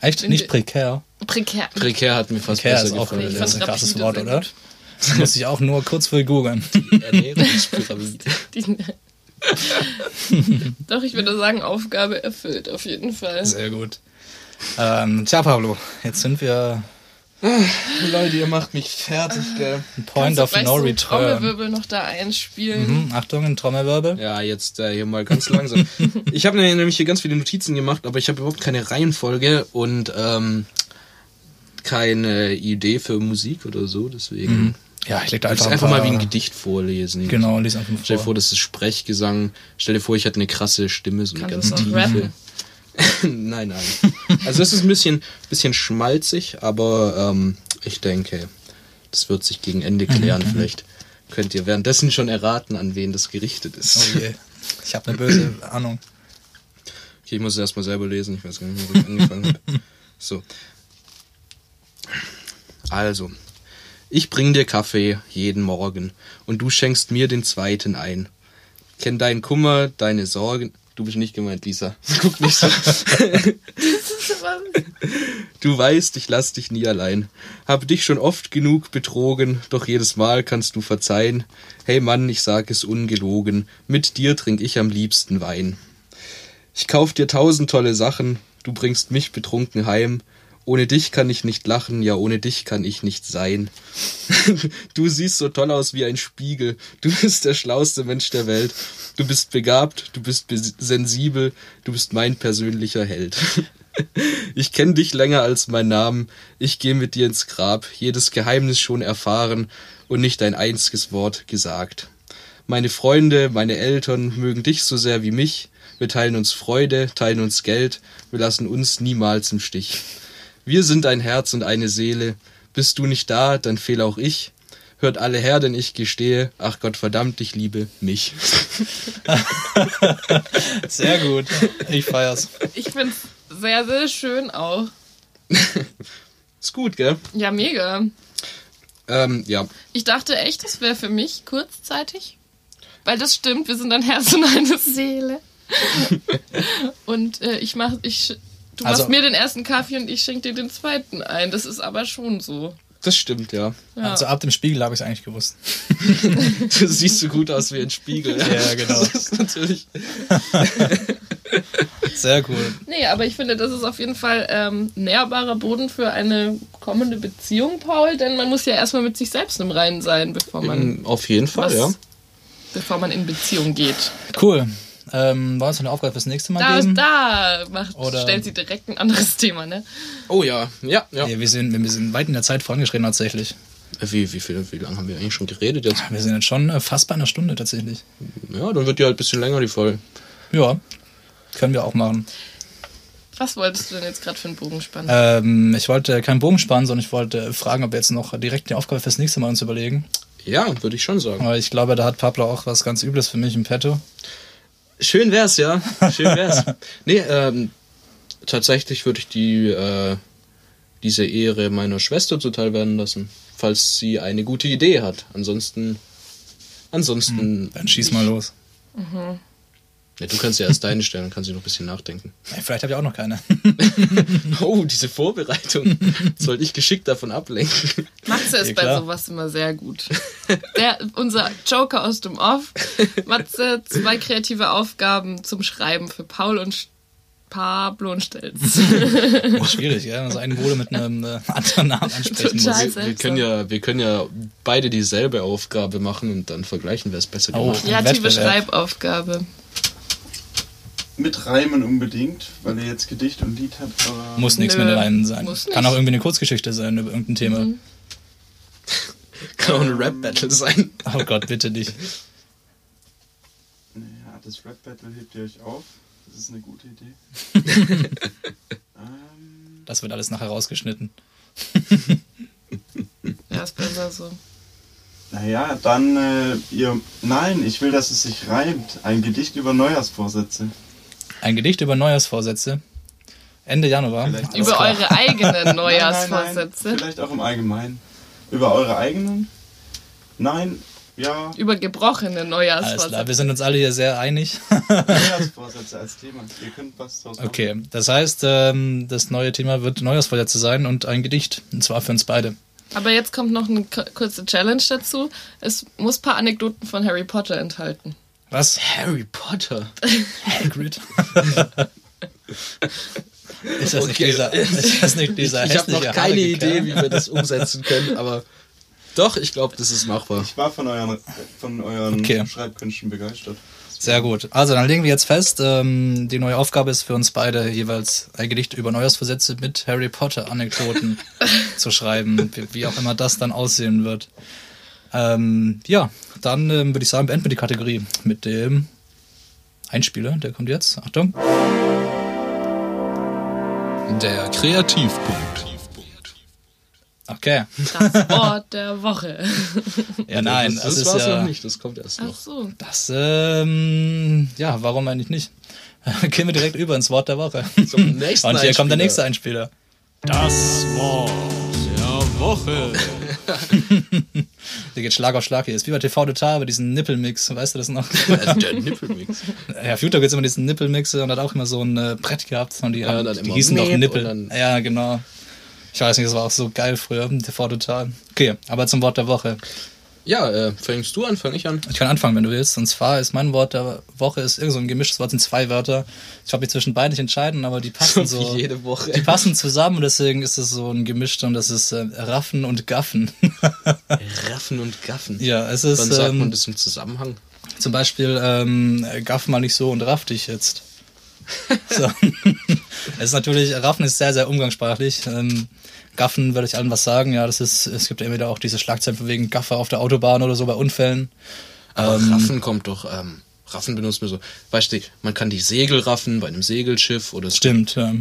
Echt? Nicht prekär. Prekär. Prekär hat mir fast Prekär besser ist auch gefallen. Das ist ein krasses Wort, oder? gut. Das muss ich auch nur kurz vor googeln. Ernährungspyramide. Doch, ich würde sagen, Aufgabe erfüllt, auf jeden Fall. Sehr gut. Ähm, tja, Pablo, jetzt sind wir Leute, ihr macht mich fertig, gell? Point Kannst of No so Return. Trommelwirbel noch da einspielen. Mhm, Achtung, ein Trommelwirbel. Ja, jetzt äh, hier mal ganz langsam. Ich habe nämlich hier ganz viele Notizen gemacht, aber ich habe überhaupt keine Reihenfolge und ähm, keine Idee für Musik oder so, deswegen. Ja, ich leg da Ich einfach, einfach, einfach ein mal wie ein Gedicht vorlesen. Genau, lies einfach mal Stell dir vor. vor, das ist Sprechgesang. Stell dir vor, ich hätte eine krasse Stimme, so eine Kannst ganz tiefe. rappen? nein, nein. Also es ist ein bisschen, bisschen schmalzig, aber ähm, ich denke, das wird sich gegen Ende klären. Vielleicht könnt ihr währenddessen schon erraten, an wen das gerichtet ist. Oh je. Ich habe eine böse Ahnung. Okay, ich muss es erstmal selber lesen, ich weiß gar nicht, wo ich angefangen habe. So. Also, ich bring dir Kaffee jeden Morgen und du schenkst mir den zweiten ein. Kenn deinen Kummer, deine Sorgen. Du bist nicht gemeint, Lisa. Guck nicht so. Du weißt, ich lass dich nie allein. Hab dich schon oft genug betrogen, doch jedes Mal kannst du verzeihen. Hey Mann, ich sag es ungelogen, mit dir trink ich am liebsten Wein. Ich kauf dir tausend tolle Sachen, du bringst mich betrunken heim. Ohne dich kann ich nicht lachen, ja ohne dich kann ich nicht sein. du siehst so toll aus wie ein Spiegel, du bist der schlauste Mensch der Welt. Du bist begabt, du bist sensibel, du bist mein persönlicher Held. Ich kenn dich länger als mein Namen, ich geh mit dir ins Grab, jedes Geheimnis schon erfahren und nicht ein einziges Wort gesagt. Meine Freunde, meine Eltern mögen dich so sehr wie mich. Wir teilen uns Freude, teilen uns Geld, wir lassen uns niemals im Stich. Wir sind ein Herz und eine Seele. Bist du nicht da, dann fehle auch ich. Hört alle her, denn ich gestehe, ach Gott verdammt, ich liebe mich. Sehr gut. Ich feier's. Ich find's sehr, sehr schön auch. Ist gut, gell? Ja, mega. Ähm, ja. Ich dachte echt, das wäre für mich kurzzeitig. Weil das stimmt, wir sind ein Herz und eine Seele. und äh, ich mach, ich, du Also- machst mir den ersten Kaffee und ich schenke dir den zweiten ein. Das ist aber schon so. Das stimmt, ja. Ja. Also ab dem Spiegel habe ich es eigentlich gewusst. Du siehst so gut aus wie ein Spiegel. Ja, genau. Das ist natürlich. Sehr cool. Nee, aber ich finde, das ist auf jeden Fall ähm, nährbarer Boden für eine kommende Beziehung, Paul, denn man muss ja erstmal mit sich selbst im Reinen sein, bevor man, Mm, Auf jeden Fall, was, ja. bevor man in Beziehung geht. Cool. Ähm, wollen wir uns eine Aufgabe fürs nächste Mal Da, geben? da macht, Oder- stellt sie direkt ein anderes Thema, ne? Oh ja, ja, ja. Ja, wir, sind, wir sind weit in der Zeit vorangeschritten tatsächlich. Wie, wie, viel, wie lange haben wir eigentlich schon geredet jetzt? Wir sind jetzt schon äh, fast bei einer Stunde tatsächlich. Ja, dann wird die halt ein bisschen länger, die Folge. Ja, können wir auch machen. Was wolltest du denn jetzt gerade für einen Bogen spannen? Ähm, ich wollte keinen Bogen spannen, sondern ich wollte fragen, ob wir jetzt noch direkt die Aufgabe fürs nächste Mal uns überlegen. Ja, würde ich schon sagen. Aber ich glaube, da hat Pablo auch was ganz Übles für mich im Petto. Schön wär's, ja. Schön wär's. nee, ähm, tatsächlich würde ich die, äh, diese Ehre meiner Schwester zuteil werden lassen, falls sie eine gute Idee hat. Ansonsten, ansonsten. Dann schieß mal los. Ja, du kannst ja erst deine stellen, dann kannst du noch ein bisschen nachdenken. Ey, Vielleicht habe ich auch noch keine. Oh, diese Vorbereitung. Soll ich geschickt davon ablenken? Matze ist Ja, bei sowas immer sehr gut. Der, unser Joker aus dem Off. Matze, zwei kreative Aufgaben zum Schreiben für Paul und Pablo und Stelz. Schwierig, ja, wenn man so einen Bruder mit einem äh, anderen Namen ansprechen Total. muss. Seltsam. Wir können ja, wir können ja beide dieselbe Aufgabe machen und dann vergleichen, wer es besser Oh. gemacht hat. Kreative Wettbewerb. Schreibaufgabe. Mit Reimen unbedingt, weil ihr jetzt Gedicht und Lied habt. Aber Muss nichts mit rein sein. Kann auch irgendwie eine Kurzgeschichte sein über irgendein Thema. Kann auch eine Rap-Battle sein. Oh Gott, bitte nicht. Ja, das Rap Battle hebt ihr euch auf. Das ist eine gute Idee. ähm, Das wird alles nachher rausgeschnitten. Ja, ist besser so. naja, dann äh, ihr. Nein, ich will, dass es sich reimt. Ein Gedicht über Neujahrsvorsätze. Ein Gedicht über Neujahrsvorsätze. Ende Januar. Vielleicht Über klar. eure eigenen Nein, nein, Neujahrsvorsätze. nein, vielleicht auch im Allgemeinen. Über eure eigenen? Nein, ja. Über gebrochene Alles klar, Neujahrsvorsätze. wir sind uns alle hier sehr einig. Neujahrsvorsätze als Thema. Ihr könnt was draus machen. Okay, das heißt, ähm, das neue Thema wird Neujahrsvorsätze sein und ein Gedicht. Und zwar für uns beide. Aber jetzt kommt noch eine kurze Challenge dazu. Es muss ein paar Anekdoten von Harry Potter enthalten. Was? Harry Potter. Hagrid? ist das nicht Okay. dieser, ist das nicht dieser ich habe noch keine haarige Idee, wie wir das umsetzen können, aber doch, ich glaube, das ist machbar. Ich war von euren, von euren Okay. Schreibkünsten begeistert. Sehr gut. Also dann legen wir jetzt fest, ähm, die neue Aufgabe ist für uns beide jeweils ein Gedicht über Neujahrsvorsätze mit Harry Potter Anekdoten zu schreiben, wie, wie auch immer das dann aussehen wird. Ähm, ja, dann ähm, würde ich sagen, beenden wir die Kategorie mit dem Einspieler. Der kommt jetzt. Achtung. Der Kreativpunkt. Okay. Das Wort der Woche. Ja, nein, das, das, das ist war's ja. noch nicht, das kommt erst Ach noch. so. Das, ähm, ja, warum eigentlich nicht? Gehen wir direkt über ins Wort der Woche. Zum nächsten Und hier kommt der nächste Einspieler. Das Wort der Woche. Der geht Schlag auf Schlag hier. Ist wie bei TV Total bei diesem Nippelmix. Weißt du das noch? Der Nippelmix. Ja, Future gibt's immer diesen Nippelmix und hat auch immer so ein äh, Brett gehabt und die, Ja, die hießen doch Nippel. Ja, genau. Ich weiß nicht, das war auch so geil früher, TV Total. Okay, aber zum Wort der Woche. Ja, äh, fängst du an, fang ich an. Ich kann anfangen, wenn du willst. Und zwar ist mein Wort der Woche ist irgend so ein gemischtes Wort, sind zwei Wörter. Ich habe mich zwischen beiden nicht entscheiden, aber die passen so. Wie jede Woche. Die passen zusammen und deswegen ist es so ein gemischt und das ist äh, Raffen und Gaffen. Raffen und Gaffen. ja, es ist Wann sagt man ähm, das im Zusammenhang? zum Beispiel ähm, Gaff mal nicht so und raff dich jetzt. So. Es ist natürlich, Raffen ist sehr, sehr umgangssprachlich. Ähm, Gaffen würde ich allen was sagen. Ja, das ist, es gibt ja immer wieder auch diese Schlagzeilen von wegen Gaffer auf der Autobahn oder so bei Unfällen. Aber ähm, Raffen kommt doch, ähm, Raffen benutzt man so. Weißt du, man kann die Segel raffen bei einem Segelschiff oder Stimmt, ja.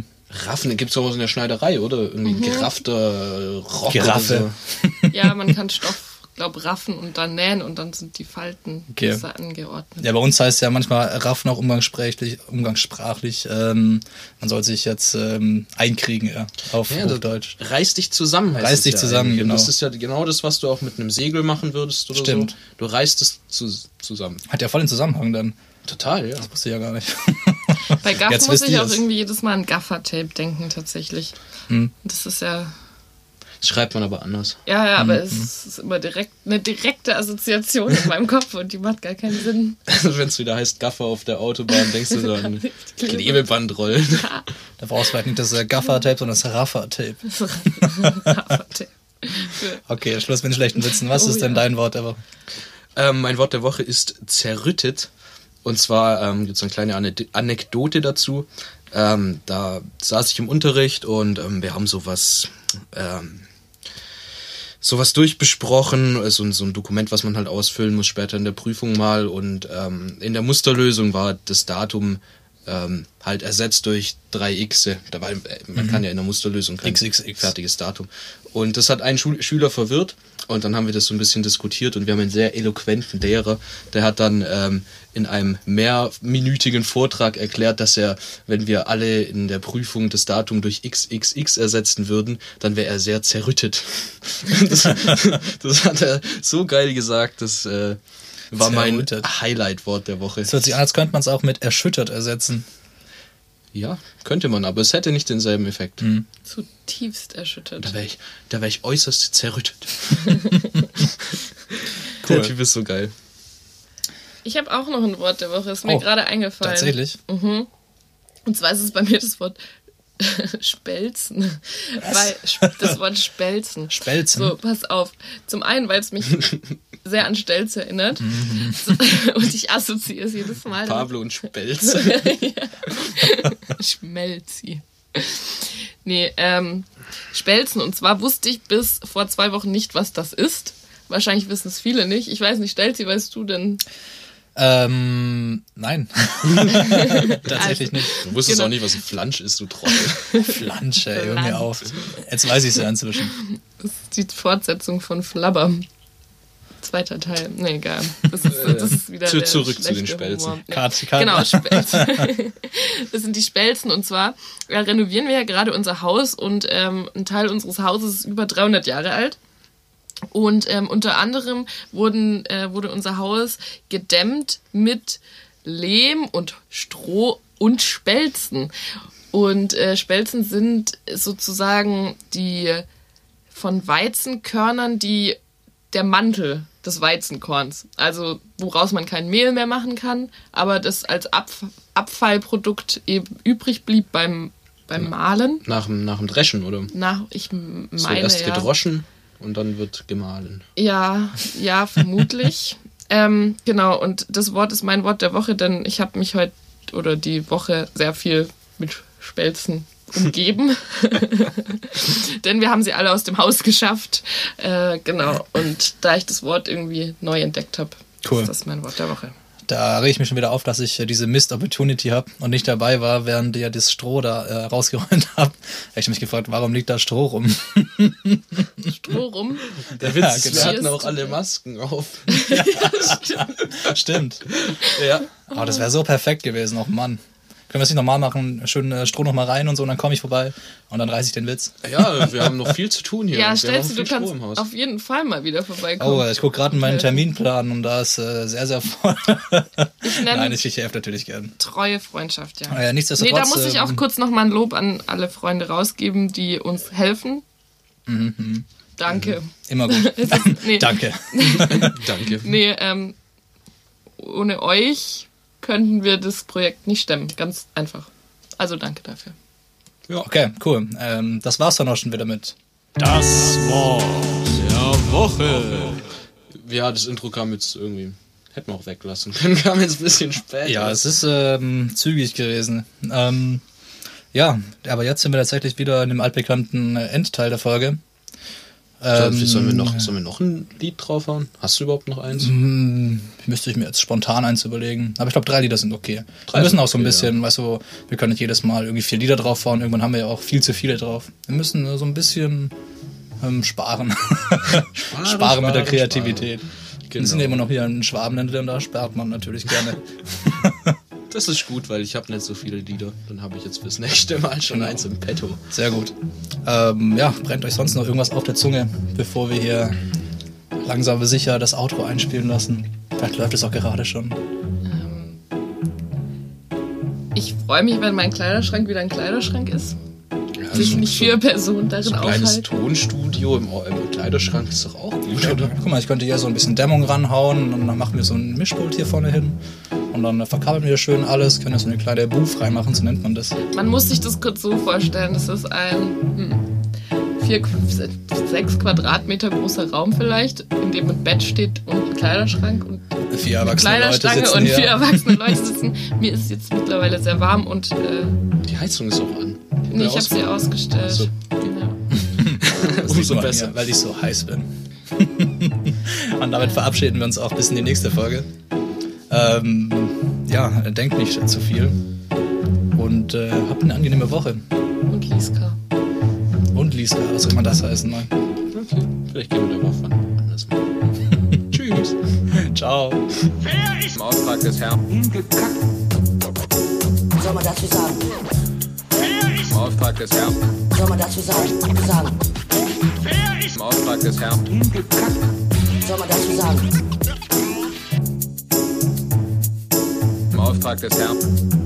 Raffen gibt's doch auch in der Schneiderei, oder? Irgendwie Mhm. geraffter Rock Giraffe. oder so. Ja, man kann Stoff, glaub, raffen und dann nähen und dann sind die Falten Okay. besser angeordnet. Ja, bei uns heißt ja manchmal Raffen auch umgangssprachlich, umgangssprachlich ähm, man soll sich jetzt ähm, einkriegen ja, auf Ja, das- Hochdeutsch. Reiß dich zusammen heißt Reiß dich ja zusammen, eigentlich. Genau. Das ist ja genau das, was du auch mit einem Segel machen würdest oder Stimmt. so. Du reißt es zu, zusammen. Hat ja voll den Zusammenhang dann. Total, ja. Wusste ich ja gar nicht. Bei Gaffen Jetzt muss ich auch es. irgendwie jedes Mal an Gaffer-Tape denken, tatsächlich. Hm. Das ist ja. Das schreibt man aber anders. Ja, ja, aber Mhm. es ist immer direkt eine direkte Assoziation in meinem Kopf und die macht gar keinen Sinn. Wenn es wieder heißt Gaffer auf der Autobahn, denkst du so an Klebebandrollen. Da brauchst du vielleicht nicht das äh, Gaffer-Tape, sondern das Raffer-Tape. Gaffer-Tape. Okay, Schluss mit den schlechten Witzen. Was Oh ist denn ja. dein Wort der Woche? Ähm, mein Wort der Woche ist zerrüttet. Und zwar ähm, gibt es eine kleine Ane- Anekdote dazu. Ähm, da saß ich im Unterricht und ähm, wir haben sowas, ähm, sowas durchbesprochen, so, ein- so ein Dokument, was man halt ausfüllen muss später in der Prüfung mal. Und ähm, in der Musterlösung war das Datum ähm, halt ersetzt durch drei X. Da war, äh, man kann ja in der Musterlösung kein XXX. fertiges Datum. Und das hat einen Schul Schüler verwirrt. Und dann haben wir das so ein bisschen diskutiert und wir haben einen sehr eloquenten Lehrer, der hat dann ähm, in einem mehrminütigen Vortrag erklärt, dass er, wenn wir alle in der Prüfung das Datum durch XXX ersetzen würden, dann wäre er sehr zerrüttet. das, das hat er so geil gesagt, das äh, war mein. Highlight-Wort der Woche. Es hört sich an, als könnte man es auch mit erschüttert ersetzen. Ja, könnte man, aber es hätte nicht denselben Effekt. Zutiefst erschüttert. Da wäre ich, da wär ich äußerst zerrüttet. Cool. Der Typ ist so geil. Ich habe auch noch ein Wort der Woche, ist mir Oh, gerade eingefallen. Tatsächlich. Und zwar ist es bei mir das Wort Spelzen. Weil das Wort Spelzen. Spelzen? So, pass auf. Zum einen, weil es mich sehr an Stelz erinnert. Mhm. Und ich assoziiere es jedes Mal. Pablo und Spelz. Schmelzi. Nee, ähm, Spelzen. Und zwar wusste ich bis vor zwei Wochen nicht, was das ist. Wahrscheinlich wissen es viele nicht. Ich weiß nicht, Stelzi, weißt du denn? Ähm, nein. Tatsächlich nicht. Du wusstest Genau. auch nicht, was ein Flansch ist, du Trottel. Flansch, ey, hör mir auf. Jetzt weiß ich es ja inzwischen. Das ist die Fortsetzung von Flabber. Zweiter Teil. Nee, egal. Das ist, das ist wieder Zu- der zurück zu den Spelzen. Humor. Genau, Spelzen. Das sind die Spelzen und zwar äh, renovieren wir ja gerade unser Haus und ähm, ein Teil unseres Hauses ist über 300 Jahre alt. Und ähm, unter anderem wurden, äh, wurde unser Haus gedämmt mit Lehm und Stroh und Spelzen. Und äh, Spelzen sind sozusagen die von Weizenkörnern die der Mantel des Weizenkorns. Also woraus man kein Mehl mehr machen kann, aber das als Abf Abfallprodukt eben übrig blieb beim, beim Mahlen. Nach, dem- nach dem Dreschen, oder? Nach, ich meine erst ja. Und dann wird gemahlen. Ja, ja, vermutlich. ähm, genau, und das Wort ist mein Wort der Woche, denn ich habe mich heute oder die Woche sehr viel mit Spelzen umgeben. denn wir haben sie alle aus dem Haus geschafft. Äh, genau, und da ich das Wort irgendwie neu entdeckt habe, Cool. ist das mein Wort der Woche. Da rege ich mich schon wieder auf, dass ich äh, diese Missed Opportunity habe und nicht dabei war, während ihr das Stroh da äh, rausgeräumt habt. Habe ich mich gefragt, warum liegt da Stroh rum? Stroh rum. Der Ja, Witz, ist, genau. wir hatten Cheers auch alle. Masken auf. Stimmt. ja. Aber das wäre so perfekt gewesen, auch Mann. Können wir es nicht nochmal machen? Schön äh, Stroh nochmal rein und so, und dann komme ich vorbei und dann reiße ich den Witz. Ja, wir haben noch viel zu tun hier. Ja, stellst du, du kannst im Haus. auf jeden Fall mal wieder vorbeikommen. Oh, ich gucke gerade in meinen Terminplan und da ist äh, sehr, sehr voll. ich Nein, ich, ich helfe natürlich gern. treue Freundschaft, ja. Ah ja, nichtsdestotrotz, Nee, da muss ich auch ähm, kurz nochmal ein Lob an alle Freunde rausgeben, die uns helfen. Danke. Immer gut. Nee, Danke. Danke. nee ähm, ohne euch könnten wir das Projekt nicht stemmen. Ganz einfach. Also danke dafür. Okay, cool. Ähm, das war's dann auch schon wieder mit. Das Wort der Woche. Ja, das Intro kam jetzt irgendwie. Hätten wir auch weglassen können. Kam jetzt ein bisschen später. Ja, es ist ähm, zügig gewesen. Ähm, ja, aber jetzt sind wir tatsächlich wieder in dem altbekannten Endteil der Folge. Ähm, sollen, wir noch, sollen wir noch ein Lied draufhauen? Hast du überhaupt noch eins? Hm, müsste ich mir jetzt spontan eins überlegen. Aber ich glaube, drei Lieder sind okay. Drei wir müssen auch so ein okay, bisschen, weißt du, wir können nicht jedes Mal irgendwie vier Lieder draufhauen. Irgendwann haben wir ja auch viel zu viele drauf. Wir müssen äh, so ein bisschen ähm, sparen. sparen. mit der sparen, Kreativität. Wir Genau. sind ja immer noch hier in Schwabenland und da spart man natürlich gerne. Das ist gut, weil ich habe nicht so viele Lieder. Dann habe ich jetzt fürs nächste Mal schon Genau. eins im Petto. Sehr gut. Ähm, ja, brennt euch sonst noch irgendwas auf der Zunge, bevor wir hier langsam aber sicher das Outro einspielen lassen? Vielleicht läuft es auch gerade schon. Ich freue mich, wenn mein Kleiderschrank wieder ein Kleiderschrank ist. Ja, Sich so- nicht so- vier Personen darin So ein kleines aufhalten. Tonstudio im, im Kleiderschrank ist doch auch gut, Ja, oder? guck mal, ich könnte hier so ein bisschen Dämmung ranhauen und dann machen wir so ein Mischpult hier vorne hin. Und dann verkabeln wir schön alles, können ja so eine kleine Booth reinmachen, so nennt man das. Man muss sich das kurz so vorstellen. Das ist ein hm, vier, sechs Quadratmeter großer Raum vielleicht, in dem ein Bett steht und ein Kleiderschrank und Vier erwachsene Leute sitzen und hier. vier erwachsene Leute sitzen. Mir ist jetzt mittlerweile sehr warm und äh, Die Heizung ist auch an. nee, ich habe sie ausgestellt. Ach so. Das sieht Umso besser. Hier, weil ich so heiß bin. Und damit verabschieden wir uns auch bis in die nächste Folge. Ähm, ja, denkt nicht zu viel. Und äh, habt eine angenehme Woche. Und Liska. Und Liska, was soll man das heißen? Mann? Okay. Vielleicht gehen wir da mal von anders mal. Tschüss. Ciao. Im Auftrag des Herrn. Was soll man dazu sagen? Im Auftrag des Herrn. Soll man dazu sagen? sagen? Im Auftrag des Herrn. Was soll man dazu sagen? Im Auftrag des Herrn.